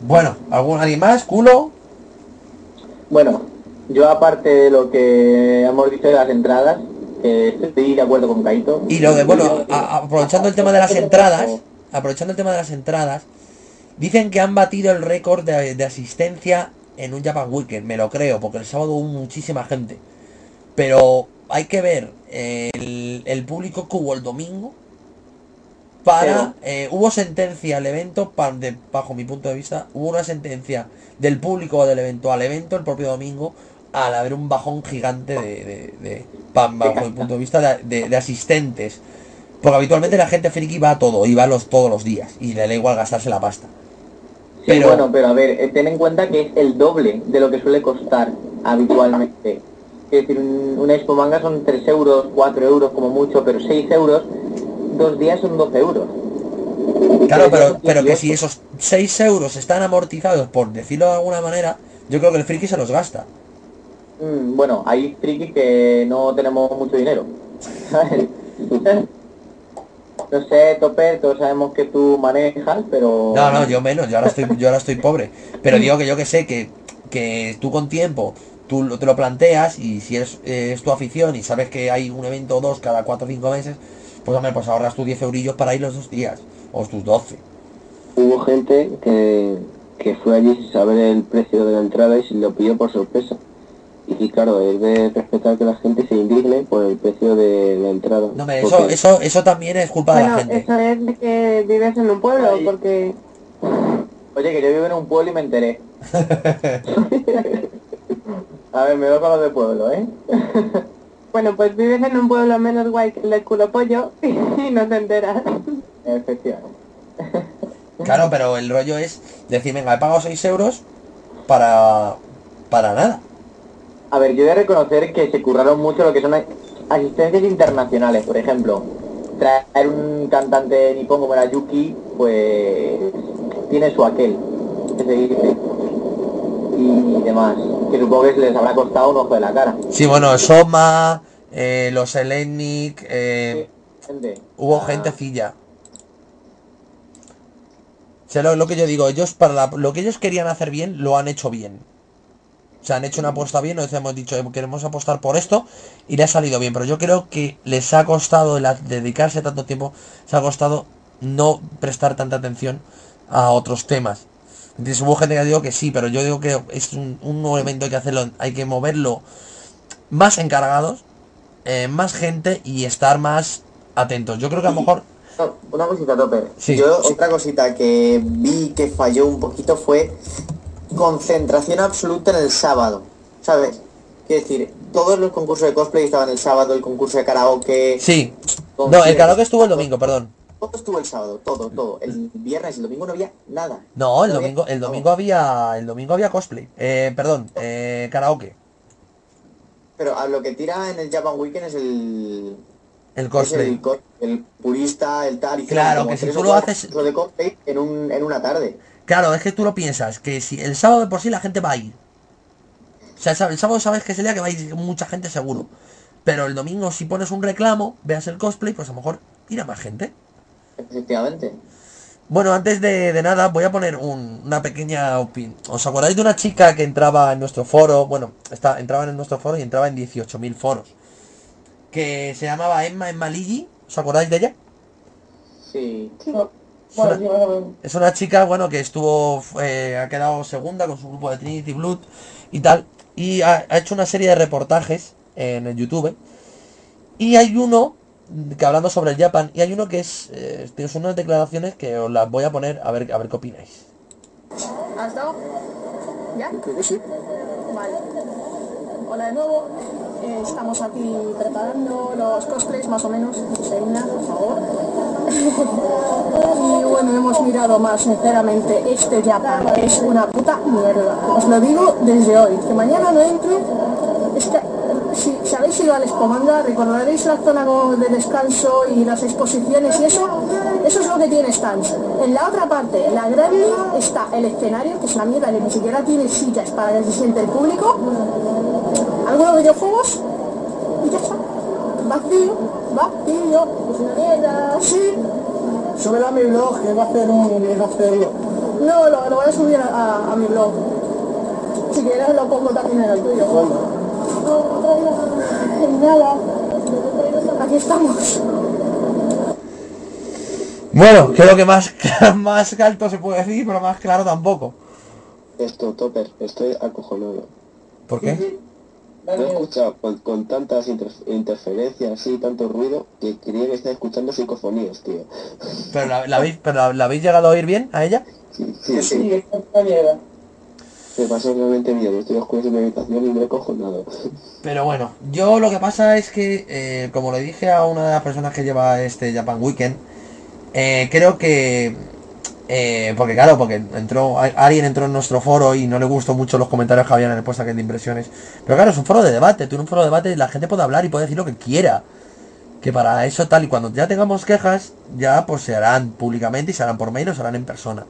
Bueno, ¿algún alguien más? ¿Culo? Bueno, yo aparte de lo que hemos dicho de las entradas, eh, estoy de acuerdo con Kaito. Y lo de, bueno, a- aprovechando el tema de las entradas, aprovechando el tema de las entradas, dicen que han batido el récord de, de asistencia en un Japan Weekend, me lo creo, porque el sábado hubo muchísima gente. Pero hay que ver el, el público que hubo el domingo para... eh, hubo sentencia al evento, pa- de- bajo mi punto de vista, hubo una sentencia del público del evento al evento el propio domingo al haber un bajón gigante de, de, de- pa- bajo mi punto de vista de, asistentes. Porque habitualmente la gente friki va a todo, y va los, todos los días, y le da igual gastarse la pasta. Sí, Pero- bueno, pero a ver, eh, ten en cuenta que es el doble de lo que suele costar habitualmente. Es decir, un, una expo manga son 3 euros, 4 euros como mucho, pero 6 euros, dos días son 12 euros. Claro, pero, pero que si esos 6 euros están amortizados, por decirlo de alguna manera, yo creo que el friki se los gasta. Mm, bueno, hay frikis que no tenemos mucho dinero. no sé, Topper, todos sabemos que tú manejas, pero... No, no, yo menos, yo ahora estoy, yo ahora estoy pobre. Pero digo que yo que sé que, que tú con tiempo, tú lo- te lo planteas y si es, eh, es tu afición y sabes que hay un evento o dos cada 4 o 5 meses, pues hombre, pues ahorras tus 10 eurillos para ir los dos días, o tus 12. Hubo gente que, que fue allí sin saber el precio de la entrada y se lo pidió por sorpresa. Y claro, es de respetar que la gente se indigne por el precio de la entrada. No, hombre, eso, Porque- eso, eso también es culpa de la gente. eso es de que vives en un pueblo, porque... Oye, que yo vivo en un pueblo y me enteré. a ver, me voy con los de pueblo, ¿eh? Bueno, pues vives en un pueblo menos guay que el del culo pollo y no te enteras. Efectivamente. Claro, pero el rollo es decir, venga, he pagado 6 euros para, para nada. A ver, yo he de reconocer que se curraron mucho lo que son asistencias internacionales, por ejemplo. Traer un cantante nipón como era Yuki, pues tiene su aquel, que se dice. Y demás, que supongo que les habrá costado un ojo de la cara. Sí, bueno, Soma, eh, los Hellenic, eh, Gente, hubo gentecilla. O sea, lo, lo que yo digo, ellos para la- lo que ellos querían hacer bien, lo han hecho bien. Sea, han hecho una apuesta bien, nos hemos dicho, "Eh, queremos apostar por esto y le ha salido bien. Pero yo creo que les ha costado el a- dedicarse tanto tiempo, se ha costado no prestar tanta atención a otros temas. Entonces hubo gente que digo que sí, pero yo digo que es un, un nuevo evento, hay que hacerlo, hay que moverlo más encargados, eh, más gente y estar más atentos. Yo creo que a lo mejor Una cosita, Topper. Sí. Yo otra cosita que vi que falló un poquito fue concentración absoluta en el sábado. ¿Sabes? Quiero decir, todos los concursos de cosplay estaban el sábado, el concurso de karaoke. Sí. No, el karaoke estuvo el domingo, perdón. Todo estuvo el sábado, todo, todo. El viernes y el domingo no había nada. No, el domingo, el domingo había, el domingo había cosplay. Eh, perdón, eh, karaoke. Pero a lo que tira en el Japan Weekend es el... El cosplay. el, el purista, el tal y Claro, que si tú lo haces- de cosplay en, un, en una tarde. Claro, es que tú lo piensas, que si el sábado de por sí la gente va a ir. O sea, el sábado- sabes que es el día que va a ir mucha gente seguro. Pero el domingo si pones un reclamo, veas el cosplay, pues a lo mejor irá más gente. Efectivamente. Bueno, antes de, de nada voy a poner un- una pequeña opinión. ¿Os acordáis de una chica que entraba en nuestro foro? Bueno, está, entraba en nuestro foro y entraba en 18.000 foros. Que se llamaba Emma Emma Ligi. ¿Os acordáis de ella? Sí. Es una, es una chica, bueno, que estuvo, eh, ha quedado segunda con su grupo de Trinity Blood y tal. Y ha, ha hecho una serie de reportajes en el YouTube. Y hay uno que hablando sobre el Japan, y hay uno que es, eh, tiene unas declaraciones que os las voy a poner a ver, a ver qué opináis. ¿Has dado? ¿Ya? Creo que sí. Vale. Hola de nuevo. Estamos aquí preparando los cosplays más o menos. Seguidla, por favor. y bueno, hemos mirado más sinceramente. Este Japan es una puta mierda. Os lo digo desde hoy. Que mañana no entre. Es que si, si habéis ido al Expomanga, recordaréis la zona de descanso y las exposiciones y eso, eso es lo que tiene stands. En la otra parte, la grande, está el escenario, que es una mierda que ni siquiera tiene sillas para que se siente el público, algunos videojuegos y ya está. Vacío, vacío, es una mierda, sí. Súbelo a mi blog, que va a hacer un... hacerlo. No, lo, lo voy a subir a, a- a mi blog. Si quieres lo pongo también en el tuyo. Nada. Aquí estamos. Bueno, creo que más, más alto se puede decir, pero más claro tampoco. Esto, Topper, estoy acojonado. ¿Por qué? Lo he escuchado con, con tantas inter- interferencias y tanto ruido que creía que estaba escuchando psicofonías, tío. ¿Pero la, la habéis, pero la, la habéis llegado a oír bien a ella? Sí, sí, sí. Me pasó realmente miedo, estoy oscuro en mi habitación y me he acojonado. Pero bueno, yo lo que pasa es que, eh, como le dije a una de las personas que lleva este Japan Weekend, eh, creo que... eh, porque claro, porque entró alguien entró en nuestro foro y no le gustó mucho los comentarios que habían en el post de impresiones. Pero claro, es un foro de debate, tú en un foro de debate la gente puede hablar y puede decir lo que quiera. Que para eso tal y cuando ya tengamos quejas, ya pues se harán públicamente y se harán por mail o se harán en persona.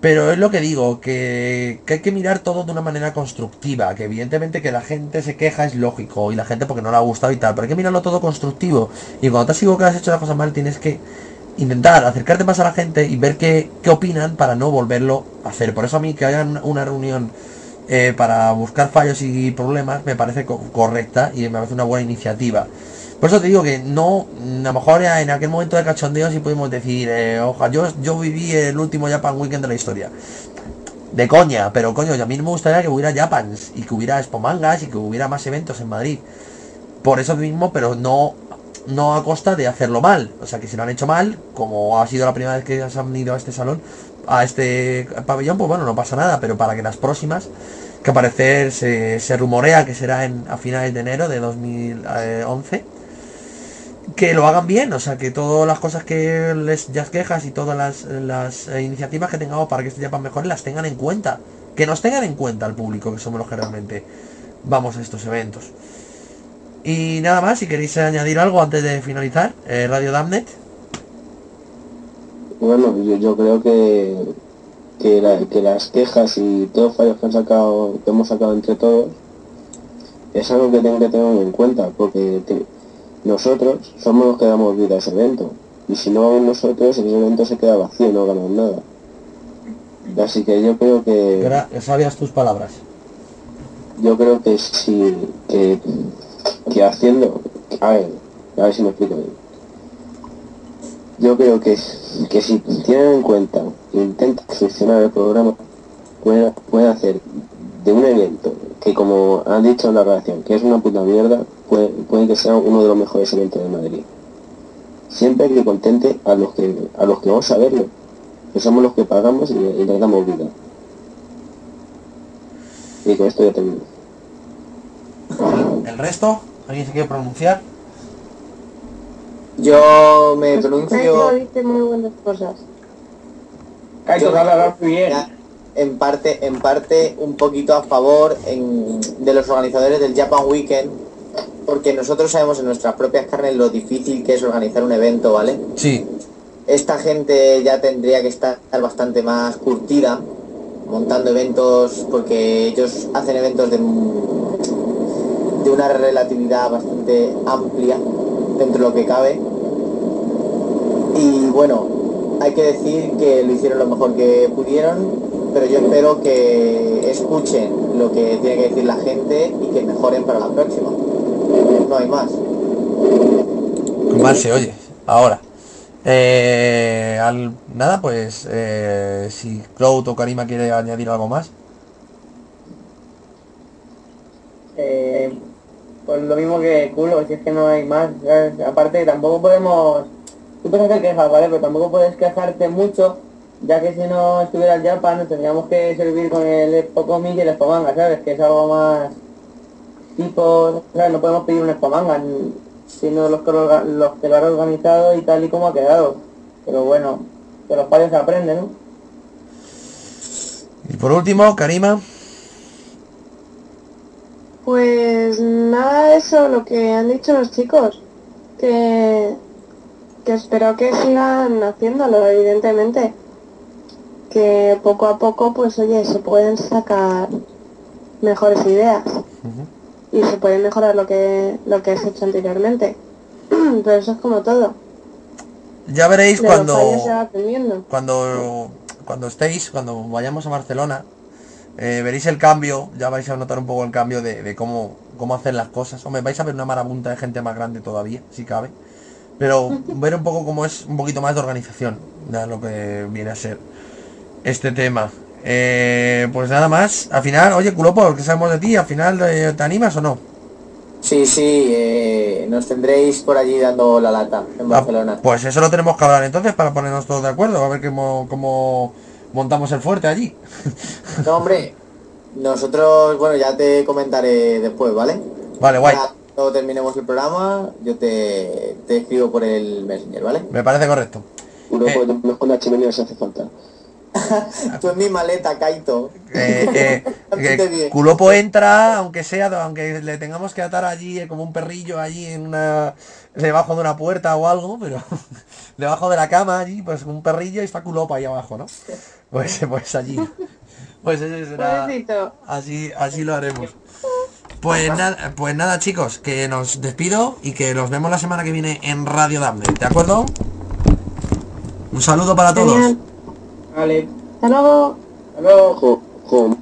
Pero es lo que digo, que, hay que mirar todo de una manera constructiva, que evidentemente que la gente se queja es lógico, y la gente porque no le ha gustado y tal, pero hay que mirarlo todo constructivo. Y cuando te has equivocado, has hecho la cosa mal, tienes que intentar acercarte más a la gente y ver qué, qué opinan para no volverlo a hacer. Por eso a mí que haya una- reunión eh, para buscar fallos y problemas me parece co- correcta y me parece una buena iniciativa. Por eso te digo que no, a lo mejor en aquel momento de cachondeo sí podemos decir, eh, ojalá, yo, yo viví el último Japan Weekend de la historia. De coña, pero coño, a mí me gustaría que hubiera Japans y que hubiera Expo Mangas y que hubiera más eventos en Madrid. Por eso mismo, pero no no a costa de hacerlo mal. O sea, que si lo han hecho mal, como ha sido la primera vez que se han ido a este salón, a este pabellón, pues bueno, no pasa nada, pero para que las próximas, que al parecer se, rumorea que será en, a finales de enero de 2011, que lo hagan bien, o sea, que todas las cosas que les ya quejas y todas las, las, iniciativas que tengamos para que este Japan mejore las tengan en cuenta. Que nos tengan en cuenta al público, que somos los que realmente vamos a estos eventos. Y nada más, si queréis añadir algo antes de finalizar, eh, Radio Damnet. Bueno, yo, yo creo que, que, la- que las quejas y todos los fallos que, han sacado, que hemos sacado entre todos es algo que tengo que tener en cuenta, porque te- nosotros somos los que damos vida a ese evento. Y si no nosotros, ese evento se queda vacío, no ganamos nada. Así que yo creo que Gra- sabias tus palabras. yo creo que si que, que haciendo a ver a ver si me explico bien. Yo creo que, que si tienen en cuenta intentan gestionar el programa pueden, pueden hacer de un evento que como han dicho en la redacción que es una puta mierda puede, puede que sea uno de los mejores eventos de Madrid. Siempre que contente a los que a los que vamos a verlo que somos los que pagamos y, y les damos vida. Y con esto ya termino ¿El resto? ¿Alguien se quiere pronunciar? Yo me Kaito pronuncio dice muy buenas cosas. Yo ya en parte, en parte un poquito a favor en- de los organizadores del Japan Weekend, porque nosotros sabemos en nuestras propias carnes lo difícil que es organizar un evento, ¿vale? Sí. Esta gente ya tendría que estar bastante más curtida montando eventos, porque ellos hacen eventos de, de una relatividad bastante amplia dentro de lo que cabe. Y bueno, hay que decir que lo hicieron lo mejor que pudieron, pero yo espero que escuchen lo que tiene que decir la gente y que mejoren para la próxima. No hay más. Mal se oye. Ahora. Eh, al, nada, pues eh, si Cloud o Karima quiere añadir algo más. Eh, pues lo mismo que culo, si es que no hay más. ¿sabes? Aparte tampoco podemos... Tú puedes hacer quejas, ¿vale? Pero tampoco puedes quejarte mucho, ya que si no estuviera el Japan nos tendríamos que servir con el Expo y el Expo Manga, ¿sabes? Que es algo más tipo... ¿sabes? No podemos pedir un Expo Manga, sino los que, lo, los que lo han organizado y tal y como ha quedado. Pero bueno, que los se aprenden, ¿no? Y por último, Karima. Pues nada de eso, lo que han dicho los chicos, que, que espero que sigan haciéndolo, evidentemente. Que poco a poco, pues oye, se pueden sacar mejores ideas y se puede mejorar lo que, lo que has hecho anteriormente. Pero eso es como todo. Ya veréis De cuando cuando cuando estéis, cuando vayamos a Barcelona, eh, veréis el cambio, ya vais a notar un poco el cambio de, de cómo, cómo hacer las cosas. Hombre, vais a ver una marabunta de gente más grande todavía, si cabe. Pero ver un poco cómo es un poquito más de organización, de lo que viene a ser este tema. Eh, pues nada más, al final, oye, Culopo, ¿qué sabemos de ti? ¿Al final eh, te animas o no? Sí, sí, eh, nos tendréis por allí dando la lata en Barcelona. Pues eso lo tenemos que hablar entonces para ponernos todos de acuerdo, a ver cómo, cómo montamos el fuerte allí. No, hombre, nosotros, bueno, ya te comentaré después, ¿vale? Vale, guay. Cuando terminemos el programa, yo te, te escribo por el Messenger, ¿vale? Me parece correcto. Uno con la chimenea si hace falta. Tú en mi maleta, Kaito. Eh, eh. Culopo entra, aunque sea, aunque le tengamos que atar allí eh, como un perrillo allí en una debajo de una puerta o algo, pero debajo de la cama allí, pues un perrillo y está Culopo ahí abajo, ¿no? Pues, pues allí. Pues ese será. Así, así lo haremos. Pues nada, pues nada chicos, que nos despido y que nos vemos la semana que viene en Radio Damne, ¿de acuerdo? Un saludo para todos. Genial. Vale. Hasta luego. Hasta luego.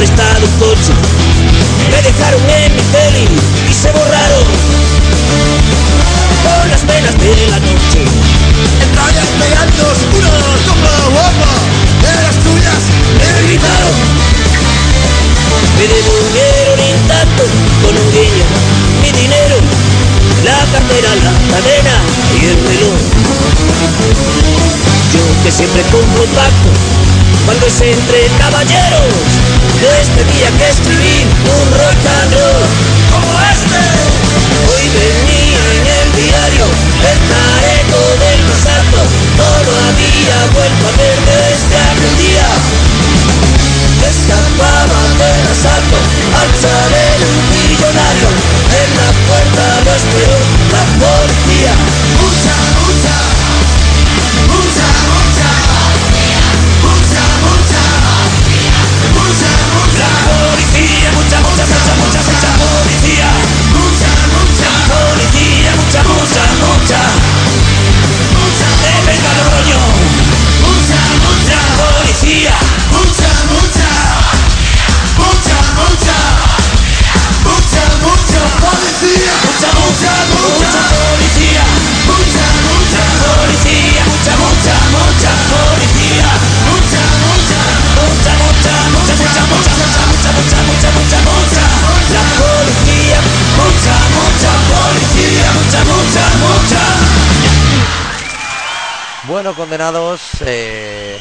Quiero un prestado coche. Me dejaron en mi tele y se borraron con las penas de la noche. Entrañas pegando oscuros como guapa de las tuyas me gritaron. Me devolvieron intacto con un guiño mi dinero, la cartera, la cadena y el reloj. Yo que siempre compro pacto cuando es entre caballeros, Condenados, eh,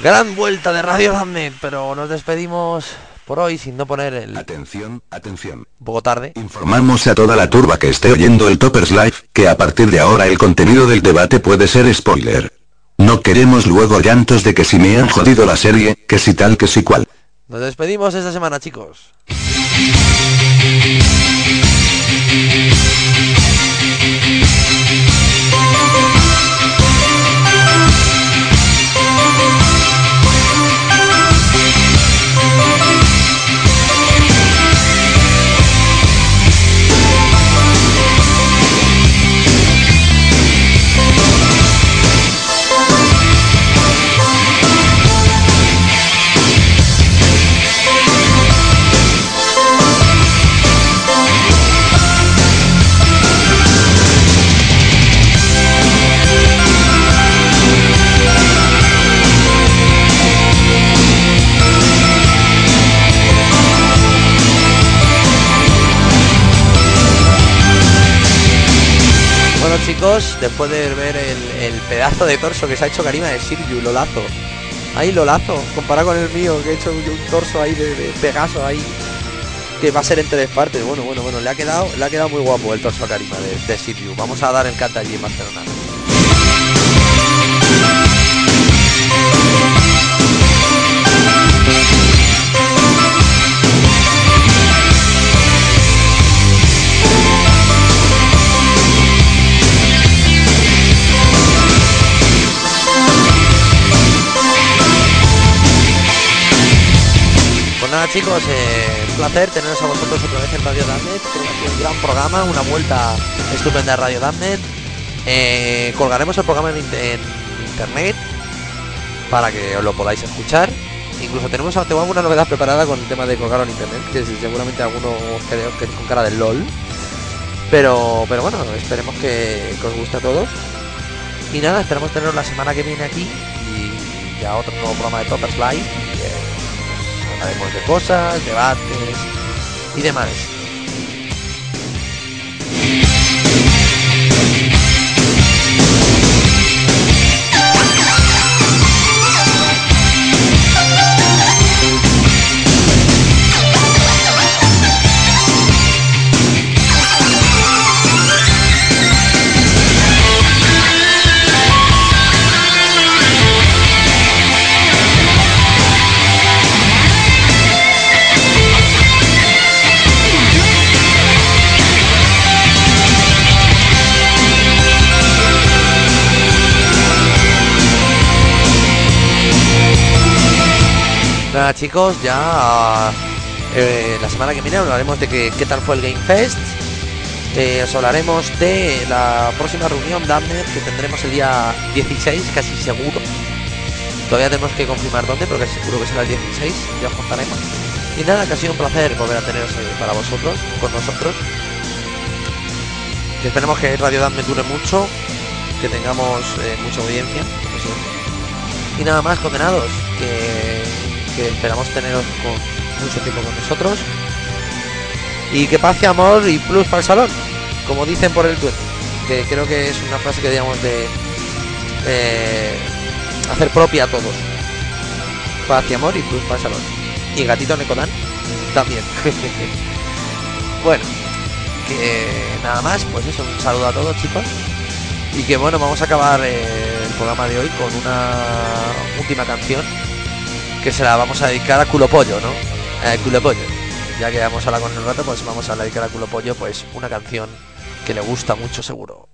gran vuelta de Radio Damned, pero nos despedimos por hoy sin no poner el... Atención, atención. Un poco tarde. Informamos a toda la turba que esté oyendo el Toppers Live, que a partir de ahora el contenido del debate puede ser spoiler. No queremos luego llantos de que si me han jodido la serie, que si tal que si cual. Nos despedimos esta semana, chicos. Chicos, después de ver el, pedazo de torso que se ha hecho Karima de Sirju, Lolazo. Ahí Lolazo, comparado con el mío, que he hecho un, torso ahí de, de Pegaso ahí. Que va a ser en tres partes. Bueno, bueno, bueno, le ha quedado, le ha quedado muy guapo el torso a Karima de, de. Vamos a dar el canta allí en Barcelona. Nada chicos, eh, un placer teneros a vosotros otra vez en Radio Damnet. Creo que un gran programa, una vuelta estupenda de Radio Damnet. Eh, colgaremos el programa en, inter- en internet para que os lo podáis escuchar. Incluso tenemos tengo alguna novedad preparada con el tema de colgarlo en internet, que seguramente alguno quede, os quede con cara del LOL. Pero, pero bueno, esperemos que, que os guste a todos. Y nada, esperamos teneros la semana que viene aquí y ya otro nuevo programa de Toppers Live. Hablaremos de cosas, debates y demás. Chicos, ya eh, la semana que viene hablaremos de que, qué tal fue el Game Fest. Eh, os hablaremos de la próxima reunión Damner que tendremos el día 16, casi seguro. Todavía tenemos que confirmar dónde, pero casi seguro que será el 16, ya os contaremos. Y nada, que ha sido un placer volver a teneros eh, para vosotros, con nosotros. Esperemos que Radio Damner dure mucho, que tengamos eh, mucha audiencia. Y nada más, condenados, que, que esperamos teneros con mucho tiempo con nosotros. Y que paz y amor y plus para el salón, como dicen por el Twitter. Que creo que es una frase que digamos de eh, hacer propia a todos. Paz y amor y plus para el salón. Y gatito Necodan también. bueno, que nada más, pues eso, un saludo a todos chicos. Y que bueno, vamos a acabar eh, el programa de hoy con una última canción que se la vamos a dedicar a culo pollo, ¿no? Eh, culo pollo. Ya que vamos a hablar con el rato, pues vamos a dedicar a culo pollo, pues una canción que le gusta mucho seguro.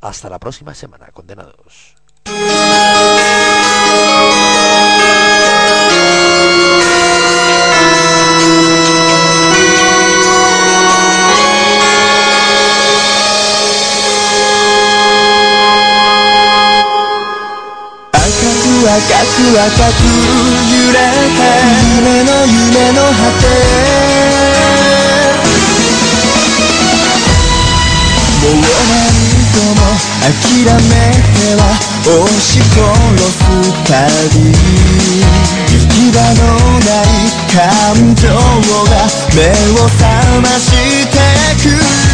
Hasta la próxima semana, condenados. 揺れて夢の夢の果て。もう何度も諦めては押し殺す旅。行き場のない感情が目を覚ましてく。る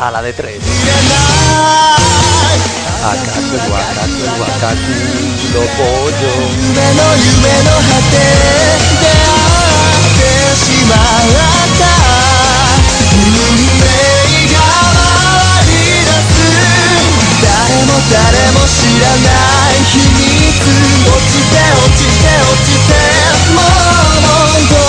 a la de tres. Akaku, akaku, akaku, lo pollo. More, more, more.